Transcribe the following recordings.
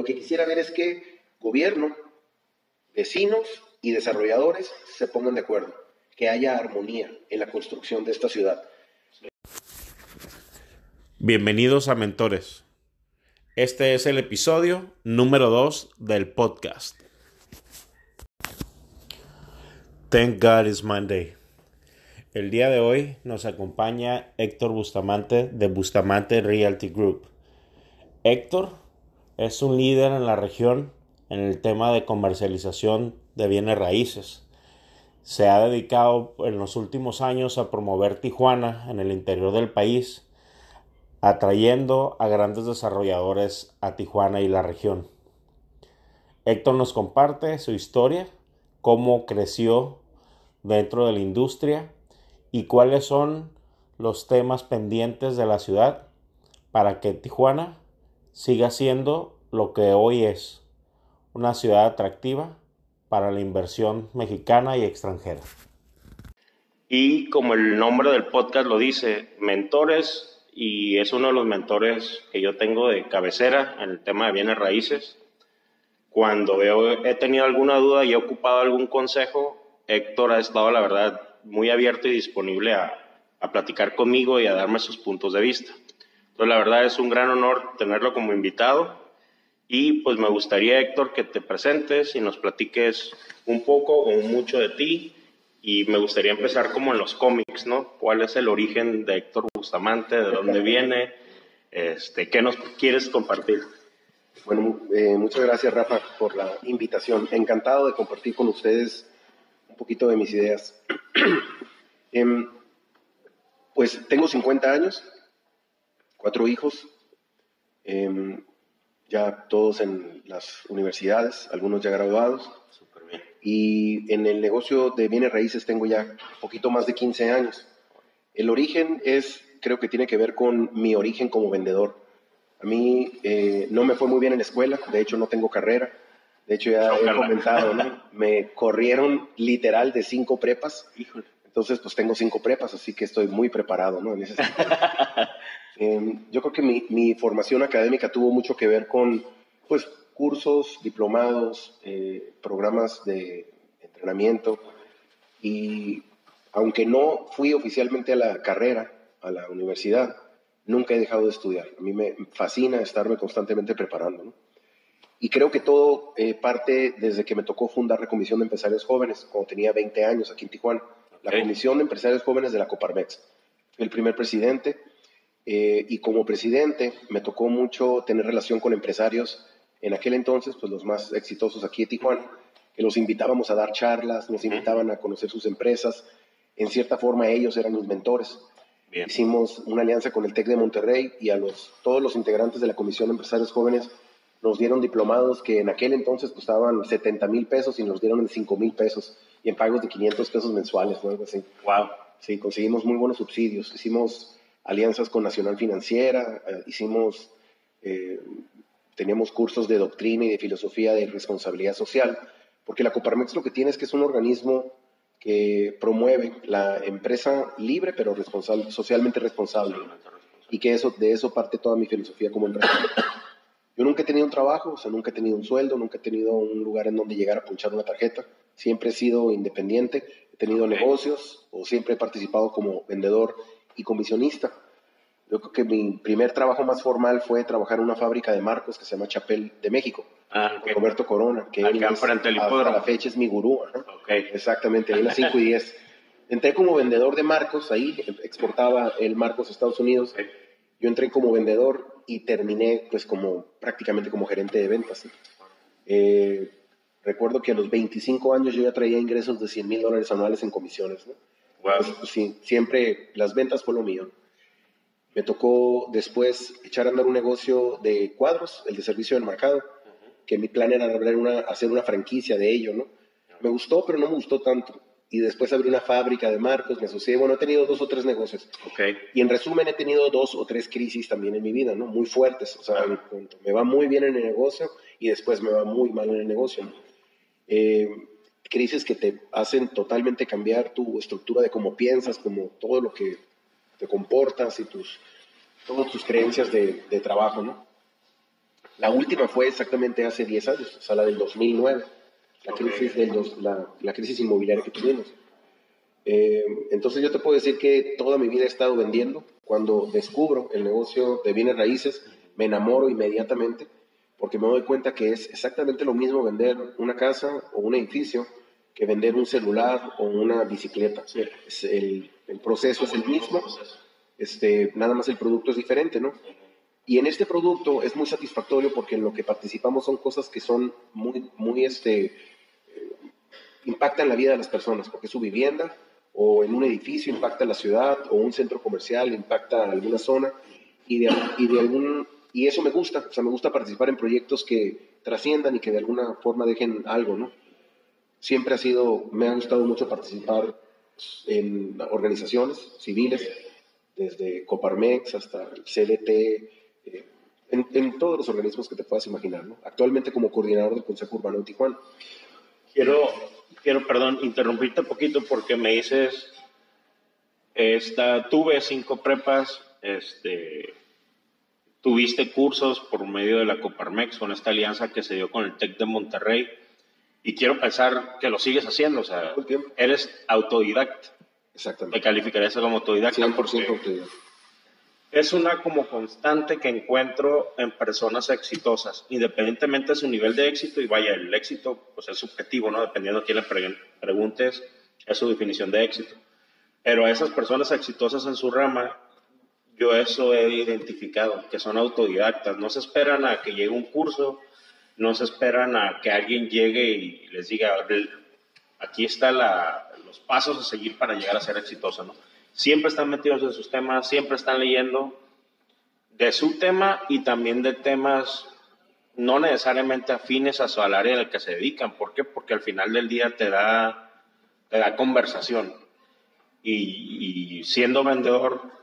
Lo que quisiera ver es que gobierno, vecinos y desarrolladores se pongan de acuerdo, que haya armonía en la construcción de esta ciudad. Bienvenidos a Mentores. Este es el episodio número 2 del podcast. Thank God it's Monday. El día de hoy nos acompaña Héctor Bustamante de Bustamante Realty Group. Héctor es un líder en la región en el tema de comercialización de bienes raíces. Se ha dedicado en los últimos años a promover Tijuana en el interior del país, atrayendo a grandes desarrolladores a Tijuana y la región. Héctor nos comparte su historia, cómo creció dentro de la industria y cuáles son los temas pendientes de la ciudad para que Tijuana siga siendo lo que hoy es, una ciudad atractiva para la inversión mexicana y extranjera. Y como el nombre del podcast lo dice, mentores, y es uno de los mentores que yo tengo de cabecera en el tema de bienes raíces. Cuando he tenido alguna duda y he ocupado algún consejo, Héctor ha estado, la verdad, muy abierto y disponible a, platicar conmigo y a darme sus puntos de vista. Entonces, la verdad es un gran honor tenerlo como invitado y pues me gustaría, Héctor, que te presentes y nos platiques un poco o mucho de ti y me gustaría empezar como en los cómics, ¿no? ¿Cuál es el origen de Héctor Bustamante? ¿De dónde viene? Este, ¿Qué nos quieres compartir? Bueno, eh, muchas gracias Rafa por la invitación. Encantado de compartir con ustedes poquito de mis ideas. Em, pues tengo 50 años, cuatro hijos, em, ya todos en las universidades, algunos ya graduados. Y en el negocio de bienes raíces tengo ya un poquito más de 15 años. El origen es, creo que tiene que ver con mi origen como vendedor. A mí eh, no me fue muy bien en la escuela, de hecho no tengo carrera. De hecho, ya he comentado, ¿no? Me corrieron literal de cinco prepas. Entonces, pues tengo cinco prepas, así que estoy muy preparado, ¿no? En ese em, yo creo que mi, mi, formación académica tuvo mucho que ver con, pues, cursos, diplomados, eh, programas de entrenamiento. Y aunque no fui oficialmente a la carrera, a la universidad, nunca he dejado de estudiar. A mí me fascina estarme constantemente preparando, ¿no? Y creo que todo eh, parte desde que me tocó fundar la Comisión de Empresarios Jóvenes, cuando tenía 20 años aquí en Tijuana. La Comisión de Empresarios Jóvenes de la Coparmex. El primer presidente. Eh, y como presidente me tocó mucho tener relación con empresarios en aquel entonces, pues los más exitosos aquí en Tijuana, que los invitábamos a dar charlas, nos invitaban a conocer sus empresas. En cierta forma ellos eran mis mentores. Hicimos una alianza con el TEC de Monterrey y a los, todos los integrantes de la Comisión de Empresarios Jóvenes nos dieron diplomados que en aquel entonces costaban 70 mil pesos y nos dieron en 5 mil pesos y en pagos de 500 pesos mensuales, ¿no? Algo así. Wow. Sí, conseguimos muy buenos subsidios. Hicimos alianzas con Nacional Financiera, eh, hicimos, eh, teníamos cursos de doctrina y de filosofía de responsabilidad social, porque la Coparmex lo que tiene es que es un organismo que promueve la empresa libre pero responsable, socialmente responsable. Y que eso, de eso parte toda mi filosofía como empresario. Yo nunca he tenido un trabajo, o sea, nunca he tenido un sueldo, nunca he tenido un lugar en donde llegar a punchar una tarjeta. Siempre he sido independiente, he tenido negocios o siempre he participado como vendedor y comisionista. Yo creo que mi primer trabajo más formal fue trabajar en una fábrica de marcos que se llama Chapel de México, ah, con Roberto Corona, que Acá es, hasta la fecha es mi gurú. Exactamente, ahí en las 5 y 10. Entré como vendedor de marcos, ahí exportaba el marcos a Estados Unidos. Yo entré como vendedor y terminé pues como prácticamente como gerente de ventas. Eh, recuerdo que a los 25 años yo ya traía ingresos de 100 mil dólares anuales en comisiones. ¿no? Pues, sí, siempre las ventas fue lo mío. Me tocó después echar a andar un negocio de cuadros, el de servicio del mercado, que mi plan era una, hacer una franquicia de ello. ¿no? Me gustó, pero no me gustó tanto y después abrí una fábrica de marcos, me asocié, bueno, he tenido dos o tres negocios. Okay. Y en resumen he tenido dos o tres crisis también en mi vida, ¿no? Muy fuertes, o sea, me va muy bien en el negocio y después me va muy mal en el negocio. Eh, crisis que te hacen totalmente cambiar tu estructura de cómo piensas, como todo lo que te comportas y tus, todas tus creencias de, de trabajo, ¿no? La última fue exactamente hace 10 años, o sea, la del 2009, la crisis, del la, la, crisis inmobiliaria que tuvimos. Eh, entonces yo te puedo decir que toda mi vida he estado vendiendo. Cuando descubro el negocio de bienes raíces, me enamoro inmediatamente porque me doy cuenta que es exactamente lo mismo vender una casa o un edificio que vender un celular o una bicicleta. el, el, proceso es el mismo, este, nada más el producto es diferente, ¿no? Y en este producto es muy satisfactorio porque en lo que participamos son cosas que son muy, muy, este, eh, impactan la vida de las personas, porque su vivienda o en un edificio impacta la ciudad o un centro comercial impacta alguna zona y de, y de algún y eso me gusta, o sea, me gusta participar en proyectos que trasciendan y que de alguna forma dejen algo, ¿no? Siempre ha sido, me ha gustado mucho participar en organizaciones civiles, desde Coparmex hasta el CDT, eh, en, todos los organismos que te puedas imaginar, ¿no? Actualmente como coordinador del Consejo Urbano de Tijuana. Quiero, quiero, perdón, interrumpirte un poquito porque me dices, esta, tuve cinco prepas, este, Tuviste cursos por medio de la Coparmex con esta alianza que se dio con el TEC de Monterrey y quiero pensar que lo sigues haciendo, o sea, eres autodidacta. Exactamente. ¿Te calificarías como autodidacta? 100% autodidacta. Es una como constante que encuentro en personas exitosas, independientemente de su nivel de éxito, y vaya, el éxito pues es subjetivo, ¿no? Dependiendo a quién le preguntes, es su definición de éxito. Pero a esas personas exitosas en su rama, yo eso he identificado, que son autodidactas, no se esperan a que llegue un curso, no se esperan a que alguien llegue y les diga, aquí están los pasos a seguir para llegar a ser exitoso, ¿no? Siempre están metidos en sus temas, siempre están leyendo de su tema y también de temas no necesariamente afines a su área al que se dedican. ¿Por qué? Porque al final del día te da, te da conversación. y siendo vendedor,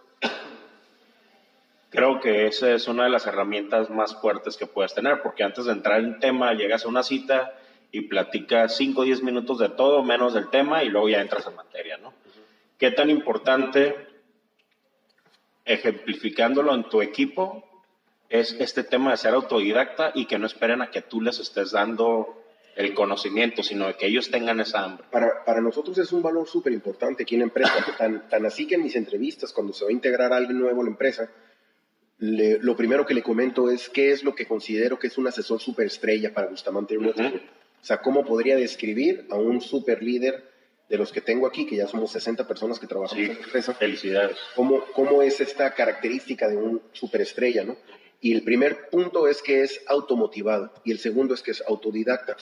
creo que esa es una de las herramientas más fuertes que puedes tener, porque antes de entrar en tema llegas a una cita y platicas 5 o 10 minutos de todo menos del tema y luego ya entras en materia, ¿no? ¿Qué tan importante, ejemplificándolo en tu equipo, es este tema de ser autodidacta y que no esperen a que tú les estés dando el conocimiento, sino de que ellos tengan esa hambre. Para, para nosotros es un valor súper importante aquí en la empresa, tan, tan así que en mis entrevistas, cuando se va a integrar alguien nuevo a la empresa, lo primero que le comento es qué es lo que considero que es un asesor superestrella para Bustamante uh O sea, cómo podría describir a un super líder de los que tengo aquí, que ya somos 60 personas que trabajamos en la empresa. Felicidades. ¿Cómo, ¿Cómo es esta característica de un superestrella, no? Y el primer punto es que es automotivado y el segundo es que es autodidacta.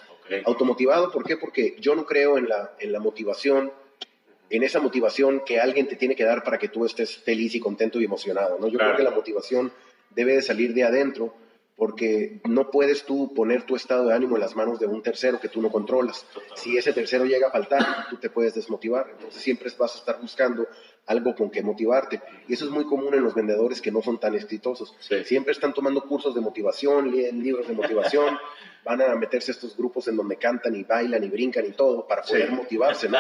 Automotivado, ¿por qué? Porque yo no creo en la, en la motivación en esa motivación que alguien te tiene que dar para que tú estés feliz y contento y emocionado, ¿no? Yo creo que la motivación debe de salir de adentro porque no puedes tú poner tu estado de ánimo en las manos de un tercero que tú no controlas. Si ese tercero llega a faltar, tú te puedes desmotivar. Entonces siempre vas a estar buscando algo con que motivarte. Y eso es muy común en los vendedores que no son tan exitosos. Siempre están tomando cursos de motivación, leen libros de motivación, van a meterse a estos grupos en donde cantan y bailan y brincan y todo para poder motivarse, ¿no?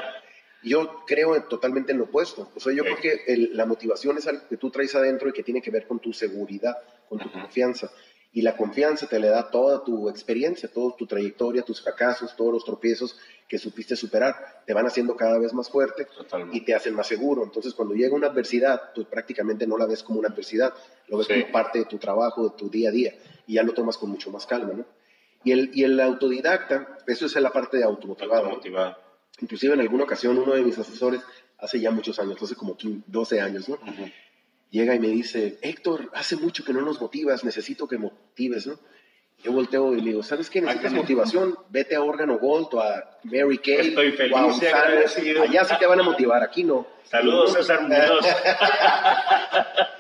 Yo creo totalmente en lo opuesto. O sea, yo creo que la motivación es algo que tú traes adentro y que tiene que ver con tu seguridad, con tu confianza. Y la confianza te le da toda tu experiencia, toda tu trayectoria, tus fracasos, todos los tropiezos que supiste superar. Te van haciendo cada vez más fuerte y te hacen más seguro. Entonces, cuando llega una adversidad, tú prácticamente no la ves como una adversidad, lo ves como parte de tu trabajo, de tu día a día. Y ya lo tomas con mucho más calma, ¿no? Y el, y el autodidacta, eso es la parte de automotivado. Automotivado. Inclusive en alguna ocasión uno de mis asesores, hace ya muchos años, hace como 12 años, ¿no? Llega y me dice, Héctor, hace mucho que no nos motivas, necesito que motives, ¿no? Yo volteo y le digo, ¿sabes qué? Necesitas motivación, vete a Órgano Gold o a Mary Kay. Estoy feliz y Allá sí te van a motivar, aquí no. Saludos, César Muñoz.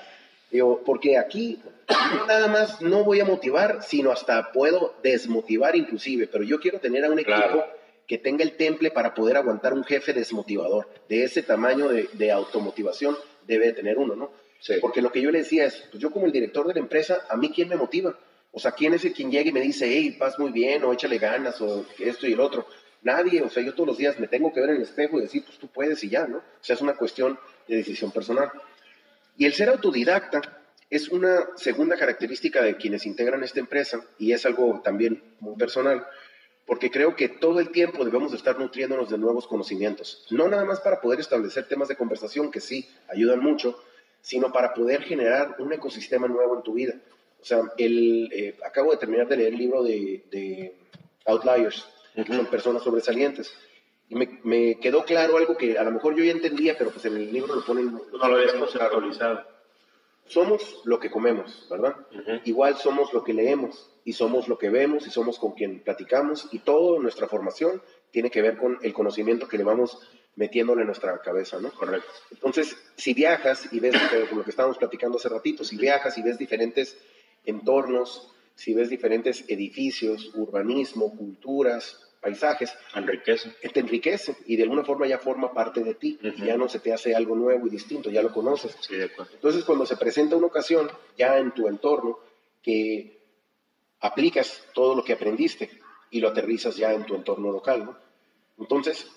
digo, porque aquí no nada más no voy a motivar, sino hasta puedo desmotivar inclusive, pero yo quiero tener a un equipo que tenga el temple para poder aguantar un jefe desmotivador. De ese tamaño de, automotivación debe tener uno, ¿no? Porque lo que yo le decía es, pues yo como el director de la empresa, ¿a mí quién me motiva? O sea, ¿quién es el quien llega y me dice, hey, vas muy bien, o échale ganas, o esto y el otro? Nadie, o sea, yo todos los días me tengo que ver en el espejo y decir, pues tú puedes y ya, ¿no? O sea, es una cuestión de decisión personal. Y el ser autodidacta es una segunda característica de quienes integran esta empresa y es algo también muy personal, porque creo que todo el tiempo debemos estar nutriéndonos de nuevos conocimientos, no nada más para poder establecer temas de conversación que sí ayudan mucho, sino para poder generar un ecosistema nuevo en tu vida. O sea, el, eh, acabo de terminar de leer el libro de, Outliers, que son personas sobresalientes. Y me, me, quedó claro algo que a lo mejor yo ya entendía, pero pues en el libro lo ponen... No lo habías conceptualizado. Somos lo que comemos, ¿verdad? Igual somos lo que leemos, y somos lo que vemos, y somos con quien platicamos, y toda nuestra formación tiene que ver con el conocimiento que le vamos metiéndole en nuestra cabeza, ¿no? Correcto. Entonces, si viajas y ves, lo que estábamos platicando hace ratito, si viajas y ves diferentes entornos, si ves diferentes edificios, urbanismo, culturas, paisajes, enriquece. te enriquece y de alguna forma ya forma parte de ti, ya no se te hace algo nuevo y distinto, ya lo conoces. Sí, de acuerdo. Entonces, cuando se presenta una ocasión ya en tu entorno que aplicas todo lo que aprendiste y lo aterrizas ya en tu entorno local, ¿no? Entonces,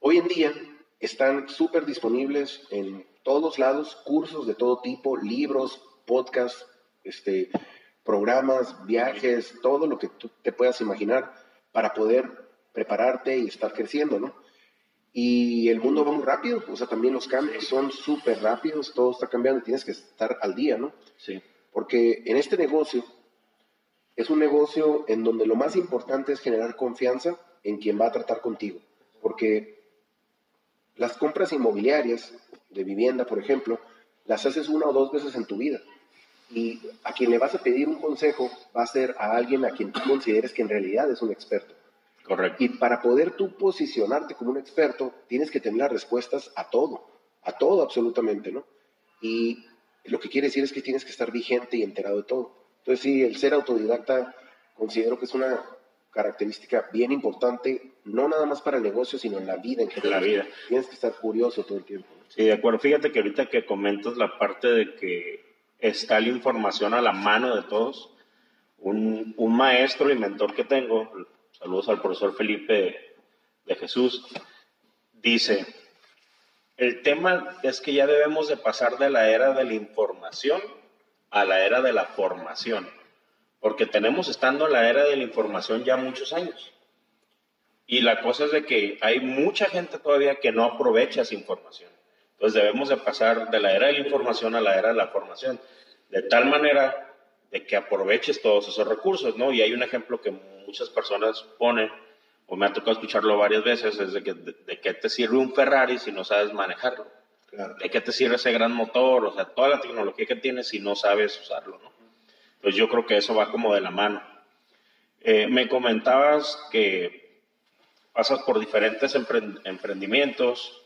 hoy en día están súper disponibles en todos lados cursos de todo tipo, libros, podcasts, este, programas, viajes, todo lo que tú te puedas imaginar para poder prepararte y estar creciendo, ¿no? Y el mundo va muy rápido, o sea, también los cambios son súper rápidos, todo está cambiando y tienes que estar al día, ¿no? Sí. Porque en este negocio es un negocio en donde lo más importante es generar confianza en quien va a tratar contigo. Porque las compras inmobiliarias de vivienda, por ejemplo, las haces una o dos veces en tu vida. Y a quien le vas a pedir un consejo va a ser a alguien a quien tú consideres que en realidad es un experto. Correcto. Y para poder tú posicionarte como un experto, tienes que tener las respuestas a todo, a todo absolutamente, ¿no? Y lo que quiere decir es que tienes que estar vigente y enterado de todo. Entonces, sí, el ser autodidacta considero que es una característica bien importante, no nada más para el negocio, sino en la vida en general. La vida. Tienes que estar curioso todo el tiempo. Sí, de acuerdo. Fíjate que ahorita que comentas la parte de que está la información a la mano de todos. Un, maestro y mentor que tengo, saludos al profesor Felipe de Jesús, dice, el tema es que ya debemos de pasar de la era de la información a la era de la formación, porque tenemos estando en la era de la información ya muchos años. Y la cosa es de que hay mucha gente todavía que no aprovecha esa información. Entonces debemos de pasar de la era de la información a la era de la formación, de tal manera de que aproveches todos esos recursos, ¿no? Y hay un ejemplo que muchas personas ponen, o me ha tocado escucharlo varias veces, es de que de, qué te sirve un Ferrari si no sabes manejarlo. ¿De qué te sirve ese gran motor? O sea, toda la tecnología que tienes si no sabes usarlo, ¿no? Entonces yo creo que eso va como de la mano. Eh, me comentabas que pasas por diferentes emprendimientos,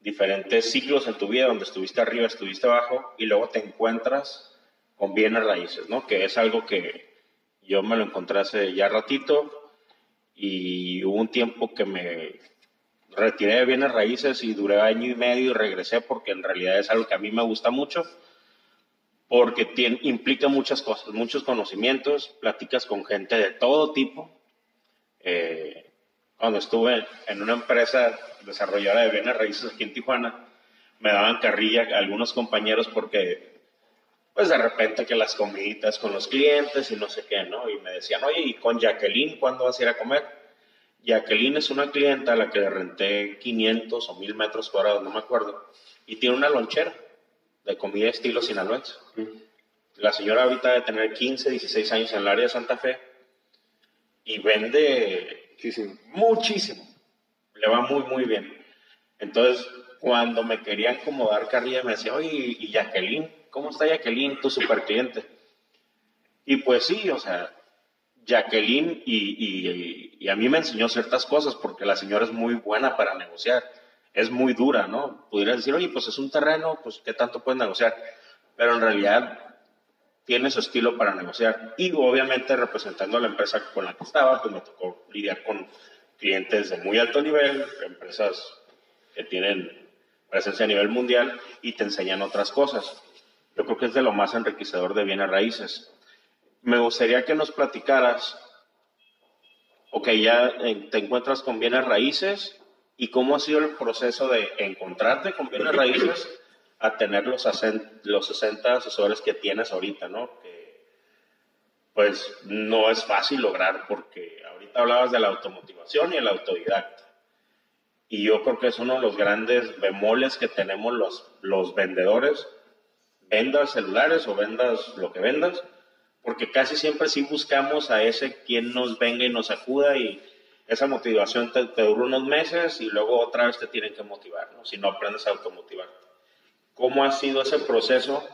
diferentes ciclos en tu vida donde estuviste arriba, estuviste abajo y luego te encuentras con bienes raíces, ¿no? Que es algo que yo me lo encontré hace ya ratito y hubo un tiempo que me retiré de bienes raíces y duré año y medio y regresé porque en realidad es algo que a mí me gusta mucho porque tiene, implica muchas cosas, muchos conocimientos, platicas con gente de todo tipo. Eh, cuando estuve en una empresa desarrolladora de bienes raíces aquí en Tijuana, me daban carrilla algunos compañeros porque, pues de repente que las comiditas con los clientes y no sé qué, ¿no? Y me decían, oye, ¿y con Jacqueline cuándo vas a ir a comer? Jacqueline es una clienta a la que le renté 500 o 1000 metros cuadrados, no me acuerdo, y tiene una lonchera de comida estilo sinaloense. La señora ahorita debe tener 15, 16 años en el área de Santa Fe y vende Muchísimo. Le va muy, muy bien. Entonces, cuando me querían como dar carrilla, me decía, oye, ¿y Jacqueline? ¿Cómo está Jacqueline, tu super cliente? Y pues sí, o sea, Jacqueline y, a mí me enseñó ciertas cosas porque la señora es muy buena para negociar, es muy dura, ¿no? Pudiera decir, oye, pues es un terreno, pues ¿qué tanto puedes negociar? Pero en realidad tiene su estilo para negociar. Y obviamente representando a la empresa con la que estaba, pues me tocó lidiar con clientes de muy alto nivel, empresas que tienen presencia a nivel mundial y te enseñan otras cosas. Yo creo que es de lo más enriquecedor de bienes raíces. Me gustaría que nos platicaras, ok, ya eh, te encuentras con bienes raíces y cómo ha sido el proceso de encontrarte con bienes raíces a tener los, los 60 asesores que tienes ahorita, ¿no? Que pues no es fácil lograr porque ahorita hablabas de la automotivación y el autodidacta. Y yo creo que es uno de los grandes bemoles que tenemos los, los vendedores, vendas celulares o vendas lo que vendas, porque casi siempre sí buscamos a ese quien nos venga y nos acuda y esa motivación te, dura unos meses y luego otra vez te tienen que motivar, ¿no? si no aprendes a automotivarte. ¿Cómo ha sido ese proceso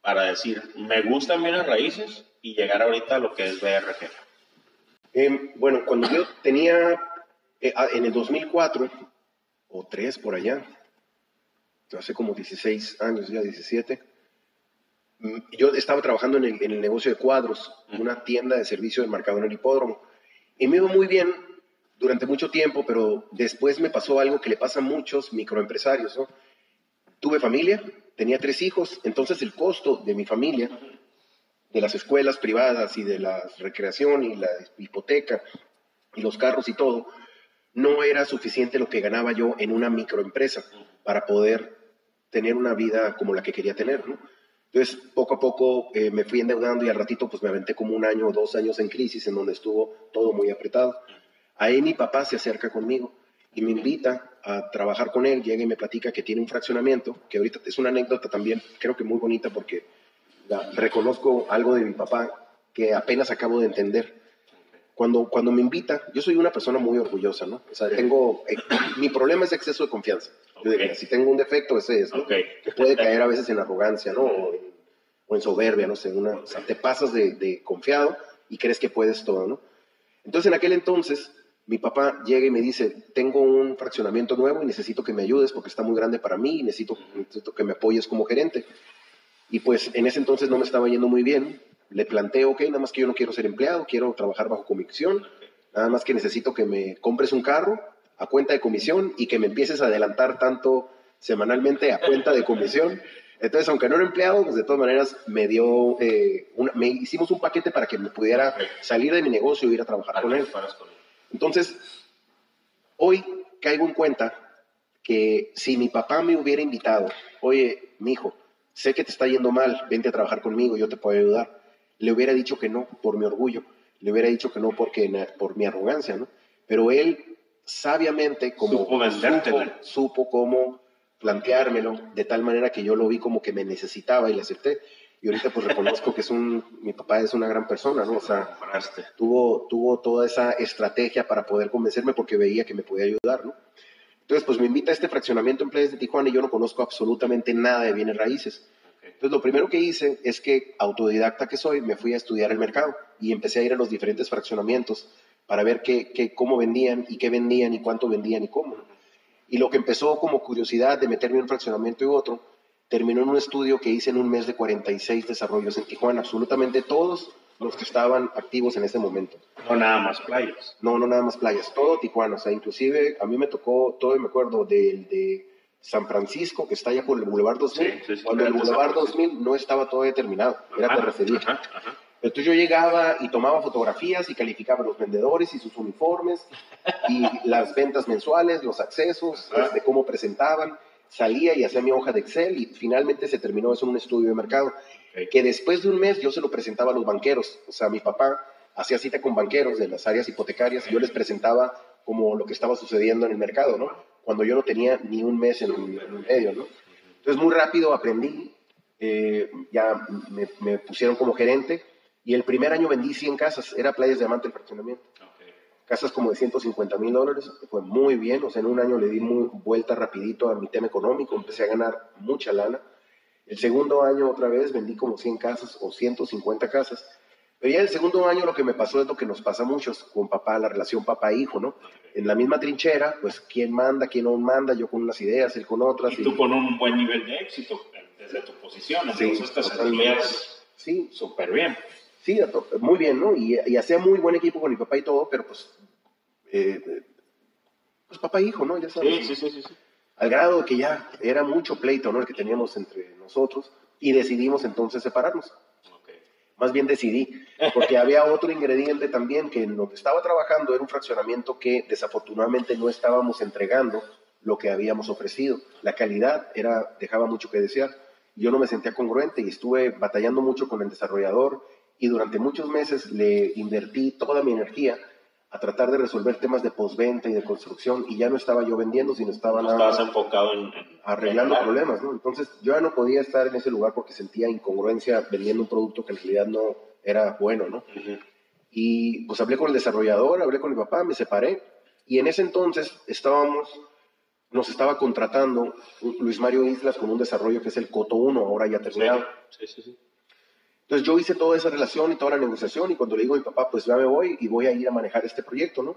para decir, me gustan bien las raíces y llegar ahorita a lo que es BRG? Em, bueno, cuando yo tenía, eh, ah, en el 2004, o 3 por allá, hace como 16 años, ya 17, mm, yo estaba trabajando en el, negocio de cuadros, una tienda de servicio del marcador en el hipódromo, y me iba muy bien durante mucho tiempo, pero después me pasó algo que le pasa a muchos microempresarios. Tuve familia, tenía tres hijos, entonces el costo de mi familia, de las escuelas privadas y de la recreación y la hipoteca y los carros y todo, no era suficiente lo que ganaba yo en una microempresa para poder tener una vida como la que quería tener. ¿no? Entonces, poco a poco eh, me fui endeudando y al ratito pues me aventé como un año o dos años en crisis en donde estuvo todo muy apretado. Ahí mi papá se acerca conmigo y me invita a trabajar con él, llega y me platica que tiene un fraccionamiento, que ahorita es una anécdota también, creo que muy bonita porque reconozco algo de mi papá que apenas acabo de entender. Cuando, cuando me invita, yo soy una persona muy orgullosa, ¿no? O sea, tengo, eh, mi problema es exceso de confianza. Yo diría, si tengo un defecto, ese es, ¿no? Que puede caer a veces en arrogancia, ¿no? O en, soberbia, no sé, una, o sea, te pasas de, de confiado y crees que puedes todo, ¿no? Entonces, en aquel entonces, mi papá llega y me dice, tengo un fraccionamiento nuevo y necesito que me ayudes porque está muy grande para mí y necesito, que me apoyes como gerente. Y pues en ese entonces no me estaba yendo muy bien. Le planteo, ok, nada más que yo no quiero ser empleado, quiero trabajar bajo comisión, nada más que necesito que me compres un carro a cuenta de comisión y que me empieces a adelantar tanto semanalmente a cuenta de comisión. Entonces, aunque no era empleado, pues de todas maneras me dio, eh, me hicimos un paquete para que me pudiera salir de mi negocio e ir a trabajar con él. Entonces, hoy caigo en cuenta que si mi papá me hubiera invitado, oye, mi hijo, sé que te está yendo mal, vente a trabajar conmigo, yo te puedo ayudar, le hubiera dicho que no por mi orgullo, le hubiera dicho que no porque, por mi arrogancia, ¿no? Pero él sabiamente, como supo, supo cómo planteármelo de tal manera que yo lo vi como que me necesitaba y le acepté. Y ahorita pues reconozco que es un, mi papá es una gran persona, ¿no? O sea, tuvo, tuvo toda esa estrategia para poder convencerme porque veía que me podía ayudar, ¿no? Entonces pues me invita a este fraccionamiento en Playas de Tijuana y yo no conozco absolutamente nada de bienes raíces. Entonces lo primero que hice es que, autodidacta que soy, me fui a estudiar el mercado y empecé a ir a los diferentes fraccionamientos para ver qué, qué, cómo vendían y qué vendían y cuánto vendían y cómo. Y lo que empezó como curiosidad de meterme en un fraccionamiento y otro, terminó en un estudio que hice en un mes de 46 desarrollos en Tijuana, absolutamente todos los que estaban activos en ese momento. No nada más playas. No, no nada más playas, todo Tijuana, o sea, inclusive a mí me tocó, todo me acuerdo del de San Francisco, que está allá por el Boulevard 2000, cuando el Boulevard 2000 no estaba todavía terminado, era terrefería. Entonces yo llegaba y tomaba fotografías y calificaba los vendedores y sus uniformes y las ventas mensuales, los accesos, de cómo presentaban salía y hacía mi hoja de Excel y finalmente se terminó eso en un estudio de mercado. Que después de un mes yo se lo presentaba a los banqueros. O sea, mi papá hacía cita con banqueros de las áreas hipotecarias y yo les presentaba como lo que estaba sucediendo en el mercado, ¿no? Cuando yo no tenía ni un mes en, el medio, ¿no? Entonces muy rápido aprendí, eh, ya me, me, pusieron como gerente y el primer año vendí 100 casas, era Playas de Diamante el fraccionamiento casas como de 150 mil dólares, fue muy bien, o sea, en un año le di muy vuelta rapidito a mi tema económico, empecé a ganar mucha lana. El segundo año otra vez vendí como 100 casas o 150 casas, pero ya el segundo año lo que me pasó es lo que nos pasa a muchos con papá, la relación papá-hijo, ¿no? En la misma trinchera, pues quién manda, quién no manda, yo con unas ideas, él con otras. Y, tú con un buen nivel de éxito desde tu posición, entonces sí, te súper bien. Sí, muy bien, ¿no? Y, hacía muy buen equipo con mi papá y todo, pero pues, eh, pues papá e hijo, ¿no? Ya sabes. Sí, sí, sí, sí, Al grado que ya era mucho pleito, ¿no? El que teníamos entre nosotros y decidimos entonces separarnos. Más bien decidí, porque había otro ingrediente también que en lo que estaba trabajando era un fraccionamiento que desafortunadamente no estábamos entregando lo que habíamos ofrecido. La calidad era, dejaba mucho que desear. Yo no me sentía congruente y estuve batallando mucho con el desarrollador y durante muchos meses le invertí toda mi energía a tratar de resolver temas de postventa y de construcción y ya no estaba yo vendiendo, sino estaba nada enfocado en, arreglando problemas, ¿no? Entonces yo ya no podía estar en ese lugar porque sentía incongruencia vendiendo un producto que en realidad no era bueno, ¿no? Y pues hablé con el desarrollador, hablé con mi papá, me separé y en ese entonces estábamos, nos estaba contratando Luis Mario Islas con un desarrollo que es el Coto 1, ahora ya terminado. Sí, sí, sí. Entonces yo hice toda esa relación y toda la negociación y cuando le digo a mi papá, pues ya me voy y voy a ir a manejar este proyecto, ¿no?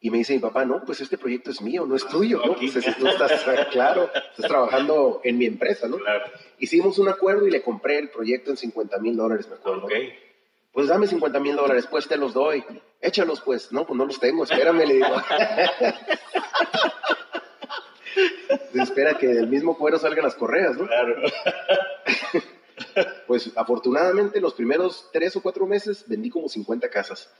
Y me dice mi papá, no, pues este proyecto es mío, no es tuyo, ¿no? Pues si tú estás, claro, estás trabajando en mi empresa, ¿no? Claro. Hicimos un acuerdo y le compré el proyecto en 50 mil dólares, me acuerdo. Okay. Pues dame 50 mil dólares, pues te los doy. Échalos, pues. No, pues no los tengo, espérame, le digo. espera que del mismo cuero salgan las correas, ¿no? Claro. Pues afortunadamente los primeros tres o cuatro meses vendí como 50 casas.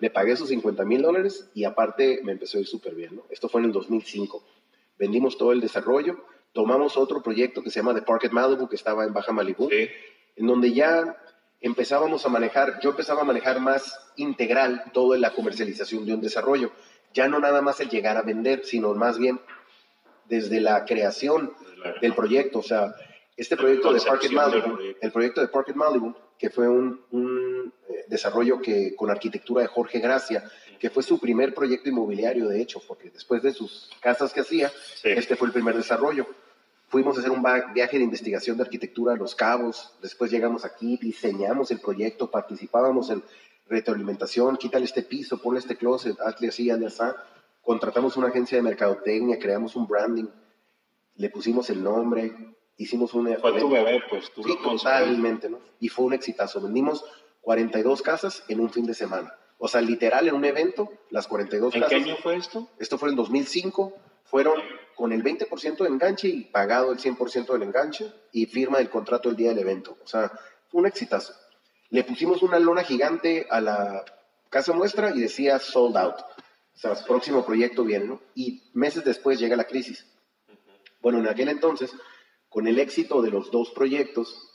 Le pagué esos 50 mil dólares y aparte me empezó a ir súper bien. ¿no? Esto fue en el 2005. Vendimos todo el desarrollo, tomamos otro proyecto que se llama The Park at Malibu, que estaba en Baja Malibu, en donde ya empezábamos a manejar, yo empezaba a manejar más integral toda la comercialización de un desarrollo. Ya no nada más el llegar a vender, sino más bien desde la creación del proyecto. O sea, este proyecto de Park Malibu, el proyecto de Park Malibu, que fue un, eh, desarrollo que con arquitectura de Jorge Gracia, que fue su primer proyecto inmobiliario, de hecho, porque después de sus casas que hacía, este fue el primer desarrollo. Fuimos a hacer un viaje de investigación de arquitectura a Los Cabos, después llegamos aquí, diseñamos el proyecto, participábamos en retroalimentación, quítale este piso, ponle este closet, hazle así, hazle así. Contratamos una agencia de mercadotecnia, creamos un branding, le pusimos el nombre, hicimos un... Fue tu bebé, pues tú sí, totalmente, ¿no? Y fue un exitazo. Vendimos 42 casas en un fin de semana. O sea, literal, en un evento, las 42 ¿En casas. ¿En qué año fue esto? Esto fue en 2005. Fueron con el 20% de enganche y pagado el 100% del enganche y firma el contrato el día del evento. O sea, fue un exitazo. Le pusimos una lona gigante a la casa muestra y decía sold out. O sea, próximo proyecto viene, ¿no? Y meses después llega la crisis. Bueno, en aquel entonces con el éxito de los dos proyectos,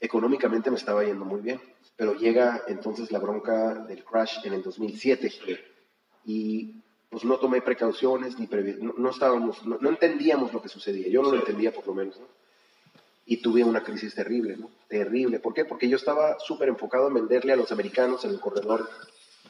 económicamente me estaba yendo muy bien, pero llega entonces la bronca del crash en el 2007 y pues no tomé precauciones ni no, estábamos, no, entendíamos lo que sucedía, yo no lo entendía por lo menos, Y tuve una crisis terrible, ¿no? Terrible. ¿Por qué? Porque yo estaba súper enfocado en venderle a los americanos en el corredor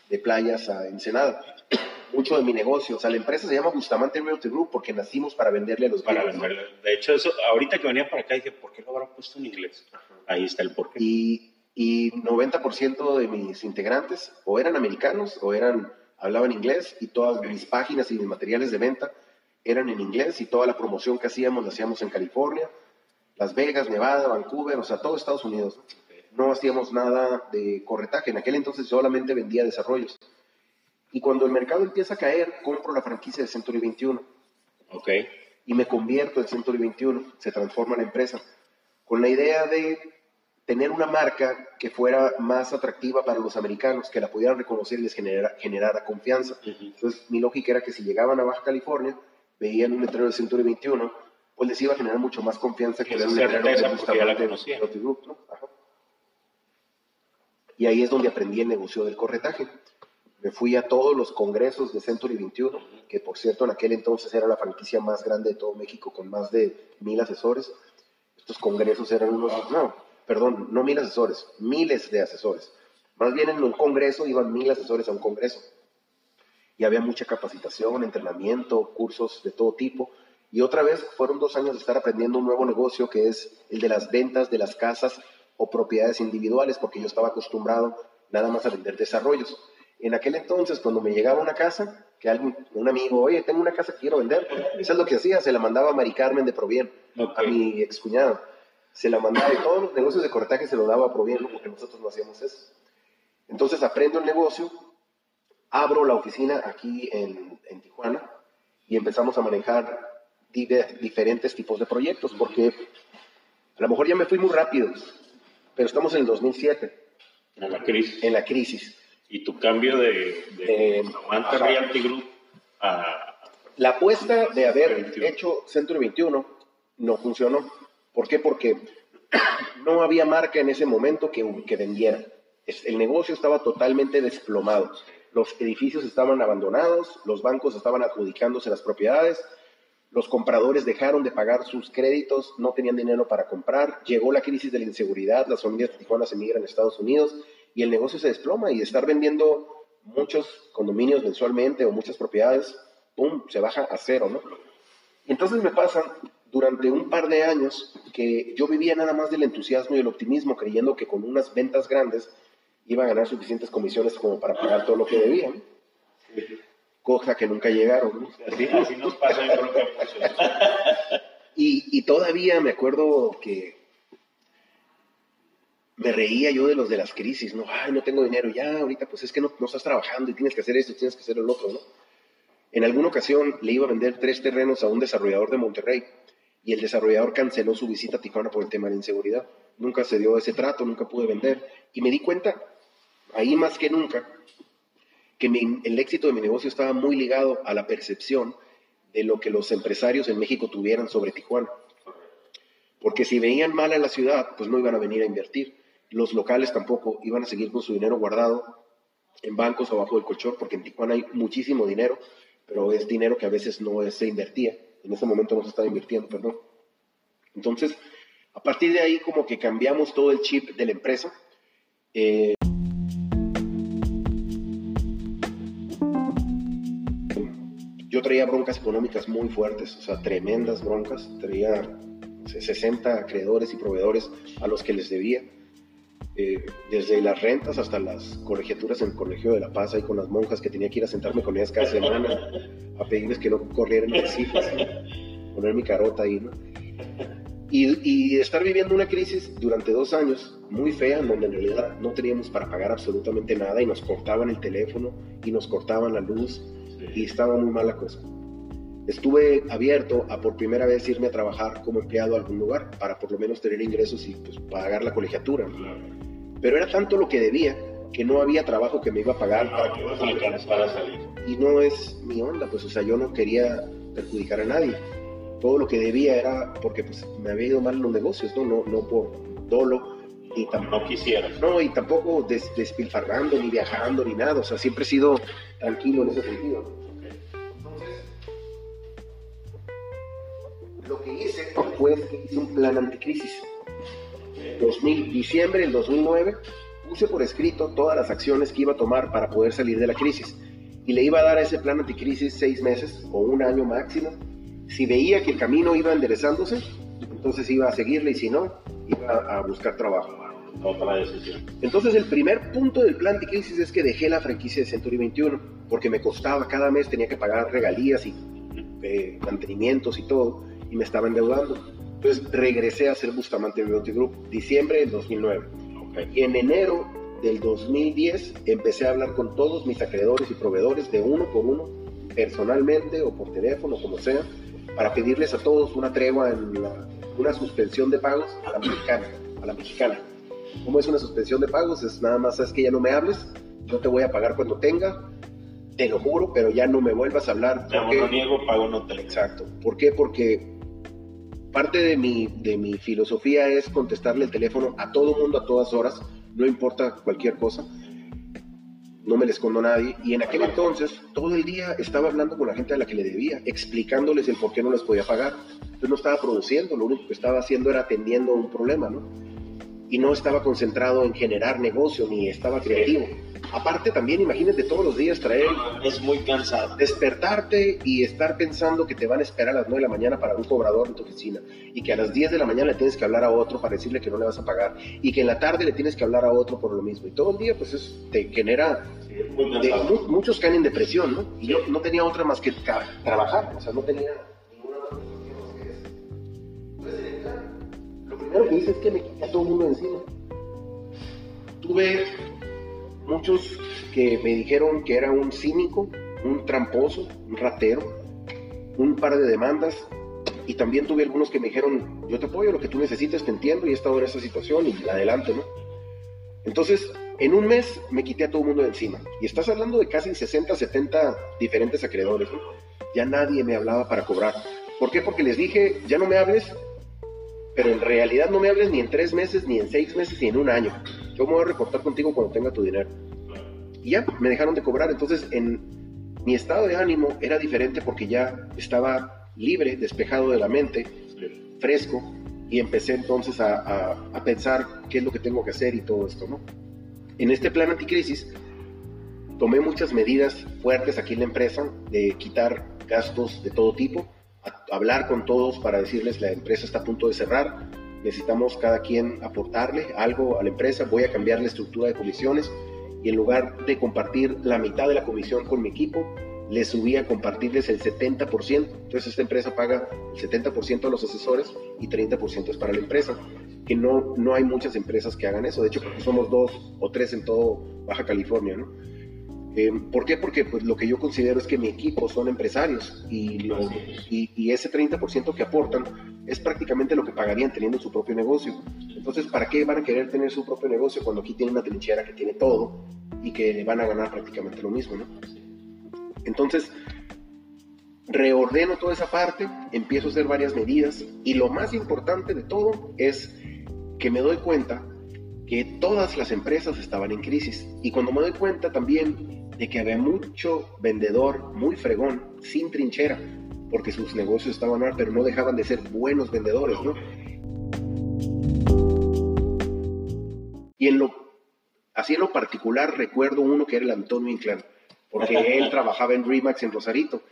de playas a Ensenada mucho de mi negocio. O sea, la empresa se llama Bustamante Realty Group porque nacimos para venderle a los Para venderle. De hecho, eso, ahorita que venía para acá dije, ¿por qué lo habrá puesto en inglés? Ahí está el porqué. Y, y 90% de mis integrantes o eran americanos o eran hablaban inglés y todas mis páginas y mis materiales de venta eran en inglés y toda la promoción que hacíamos la hacíamos en California, Las Vegas, Nevada, Vancouver, o sea, todo Estados Unidos. No hacíamos nada de corretaje. En aquel entonces solamente vendía desarrollos. Y cuando el mercado empieza a caer, compro la franquicia de Century 21. Ok. Y me convierto en Century 21, se transforma la empresa, con la idea de tener una marca que fuera más atractiva para los americanos, que la pudieran reconocer y les generara, confianza. Entonces, mi lógica era que si llegaban a Baja California, veían un letrero de Century 21, pues les iba a generar mucho más confianza que ver un letrero de Group, ¿no? Y ahí es donde aprendí el negocio del corretaje. Me fui a todos los congresos de Century 21, que por cierto en aquel entonces era la franquicia más grande de todo México, con más de mil asesores. Estos congresos eran unos, no, perdón, no mil asesores, miles de asesores. Más bien en un congreso iban mil asesores a un congreso. Y había mucha capacitación, entrenamiento, cursos de todo tipo. Y otra vez fueron dos años de estar aprendiendo un nuevo negocio que es el de las ventas de las casas o propiedades individuales, porque yo estaba acostumbrado nada más a vender desarrollos. En aquel entonces, cuando me llegaba una casa, que alguien, un amigo, oye, tengo una casa que quiero vender, eso es lo que hacía, se la mandaba a Mari Carmen de Provien, a mi excuñado. Se la mandaba y todos los negocios de corretaje se lo daba a Provien, porque nosotros no hacíamos eso. Entonces aprendo el negocio, abro la oficina aquí en, en Tijuana y empezamos a manejar diferentes tipos de proyectos, porque a lo mejor ya me fui muy rápido, pero estamos en el 2007. En la crisis. En la crisis. Y tu cambio de, de, Realty Group a, la apuesta de haber hecho Centro 21 no funcionó. ¿Por qué? Porque no había marca en ese momento que, que vendiera. El negocio estaba totalmente desplomado. Los edificios estaban abandonados, los bancos estaban adjudicándose las propiedades, los compradores dejaron de pagar sus créditos, no tenían dinero para comprar, llegó la crisis de la inseguridad, las familias de Tijuana se migran a Estados Unidos y el negocio se desploma y estar vendiendo muchos condominios mensualmente o muchas propiedades, ¡pum!, se baja a cero, ¿no? Entonces me pasa durante un par de años que yo vivía nada más del entusiasmo y el optimismo, creyendo que con unas ventas grandes iba a ganar suficientes comisiones como para pagar todo lo que debían cosa que nunca llegaron. Así, nos pasa en y, y todavía me acuerdo que me reía yo de los de las crisis, ¿no? Ay, no tengo dinero, ya, ahorita pues es que no, no estás trabajando y tienes que hacer esto, tienes que hacer el otro, ¿no? En alguna ocasión le iba a vender tres terrenos a un desarrollador de Monterrey y el desarrollador canceló su visita a Tijuana por el tema de inseguridad. Nunca se dio ese trato, nunca pude vender. Y me di cuenta, ahí más que nunca, el éxito de mi negocio estaba muy ligado a la percepción de lo que los empresarios en México tuvieran sobre Tijuana. Porque si veían mal a la ciudad, pues no iban a venir a invertir. Los locales tampoco iban a seguir con su dinero guardado en bancos o bajo el colchón, porque en Tijuana hay muchísimo dinero, pero es dinero que a veces no se invertía. En ese momento no se estaba invirtiendo, perdón. Entonces, a partir de ahí como que cambiamos todo el chip de la empresa. Eh, traía broncas económicas muy fuertes, o sea, tremendas broncas. Traía 60 acreedores y proveedores a los que les debía. Eh, desde las rentas hasta las colegiaturas en el Colegio de La Paz, ahí con las monjas que tenía que ir a sentarme con ellas cada semana a pedirles que no corrieran las hijas, poner mi carota ahí, ¿no? Y, y, estar viviendo una crisis durante dos años muy fea, en donde en realidad no teníamos para pagar absolutamente nada y nos cortaban el teléfono y nos cortaban la luz y estaba muy mala cosa. Estuve abierto a por primera vez irme a trabajar como empleado a algún lugar para por lo menos tener ingresos y pues, pagar la colegiatura. Pero era tanto lo que debía que no había trabajo que me iba a pagar para que para salir. Y no es mi onda, pues o sea, yo no quería perjudicar a nadie. Todo lo que debía era porque pues me había ido mal en los negocios, no, no, no por dolo, y no quisiera. No, y tampoco despilfarrando, ni viajando, ni nada. O sea, siempre he sido tranquilo en ese sentido. Entonces, lo que hice fue que hice un plan anticrisis. 2000, diciembre del 2009, puse por escrito todas las acciones que iba a tomar para poder salir de la crisis. Y le iba a dar a ese plan anticrisis seis meses o un año máximo. Si veía que el camino iba enderezándose, entonces iba a seguirle y si no, iba a buscar trabajo. Entonces el primer punto del plan de crisis es que dejé la franquicia de Century 21 porque me costaba, cada mes tenía que pagar regalías y eh, mantenimientos y todo y me estaba endeudando. Entonces regresé a hacer Bustamante Realty Group, diciembre del 2009. Y en enero del 2010 empecé a hablar con todos mis acreedores y proveedores de uno por uno, personalmente o por teléfono, como sea, para pedirles a todos una tregua en una suspensión de pagos a la mexicana. A la mexicana como es una suspensión de pagos, es nada más, sabes que ya no me hables, yo te voy a pagar cuando tenga, te lo juro, pero ya no me vuelvas a hablar. Ya no niego, pago no te Exacto. ¿Por qué? Porque parte de mi, de mi filosofía es contestarle el teléfono a todo mundo a todas horas, no importa cualquier cosa. No me le escondo a nadie. Y en aquel entonces, todo el día estaba hablando con la gente a la que le debía, explicándoles el por qué no les podía pagar. Entonces no estaba produciendo, lo único que estaba haciendo era atendiendo un problema, ¿no? Y no estaba concentrado en generar negocio ni estaba creativo. Aparte también imagínate todos los días traer... Es muy cansado. Despertarte y estar pensando que te van a esperar a las 9 de la mañana para un cobrador en tu oficina y que a las 10 de la mañana le tienes que hablar a otro para decirle que no le vas a pagar y que en la tarde le tienes que hablar a otro por lo mismo. Y todo el día pues es, te genera... muchos caen en depresión, ¿no? Y yo no tenía otra más que trabajar, o sea, no tenía primero que hice es que me quité a todo el mundo encima. Tuve muchos que me dijeron que era un cínico, un tramposo, un ratero, un par de demandas. Y también tuve algunos que me dijeron, yo te apoyo, lo que tú necesites, te entiendo y he estado en esa situación y adelante, ¿no? Entonces, en un mes me quité a todo el mundo de encima. Y estás hablando de casi 60, 70 diferentes acreedores, ¿no? ya nadie me hablaba para cobrar. ¿Por qué? Porque les dije, ya no me hables, pero en realidad no me hables ni en tres meses, ni en seis meses, ni en un año. Yo me voy a reportar contigo cuando tenga tu dinero. Y ya, me dejaron de cobrar. Entonces, en mi estado de ánimo era diferente porque ya estaba libre, despejado de la mente, fresco, y empecé entonces a, a, pensar qué es lo que tengo que hacer y todo esto, ¿no? En este plan anticrisis, tomé muchas medidas fuertes aquí en la empresa de quitar gastos de todo tipo, hablar con todos para decirles la empresa está a punto de cerrar, necesitamos cada quien aportarle algo a la empresa, voy a cambiar la estructura de comisiones y en lugar de compartir la mitad de la comisión con mi equipo, le subí a compartirles el 70%. Entonces esta empresa paga el 70% a los asesores y 30% es para la empresa. Que no, no hay muchas empresas que hagan eso. De hecho, somos dos o tres en todo Baja California, ¿no? Eh, ¿Por qué? Porque pues, lo que yo considero es que mi equipo son empresarios y, y, y, ese 30% que aportan es prácticamente lo que pagarían teniendo su propio negocio. Entonces, ¿para qué van a querer tener su propio negocio cuando aquí tienen una trinchera que tiene todo y que van a ganar prácticamente lo mismo? ¿no? Entonces, reordeno toda esa parte, empiezo a hacer varias medidas y lo más importante de todo es que me doy cuenta que todas las empresas estaban en crisis y cuando me doy cuenta también de que había mucho vendedor muy fregón, sin trinchera, porque sus negocios estaban mal, pero no dejaban de ser buenos vendedores, ¿no? Y en lo, así en lo particular recuerdo uno que era el Antonio Inclán porque él trabajaba en Remax en Rosarito.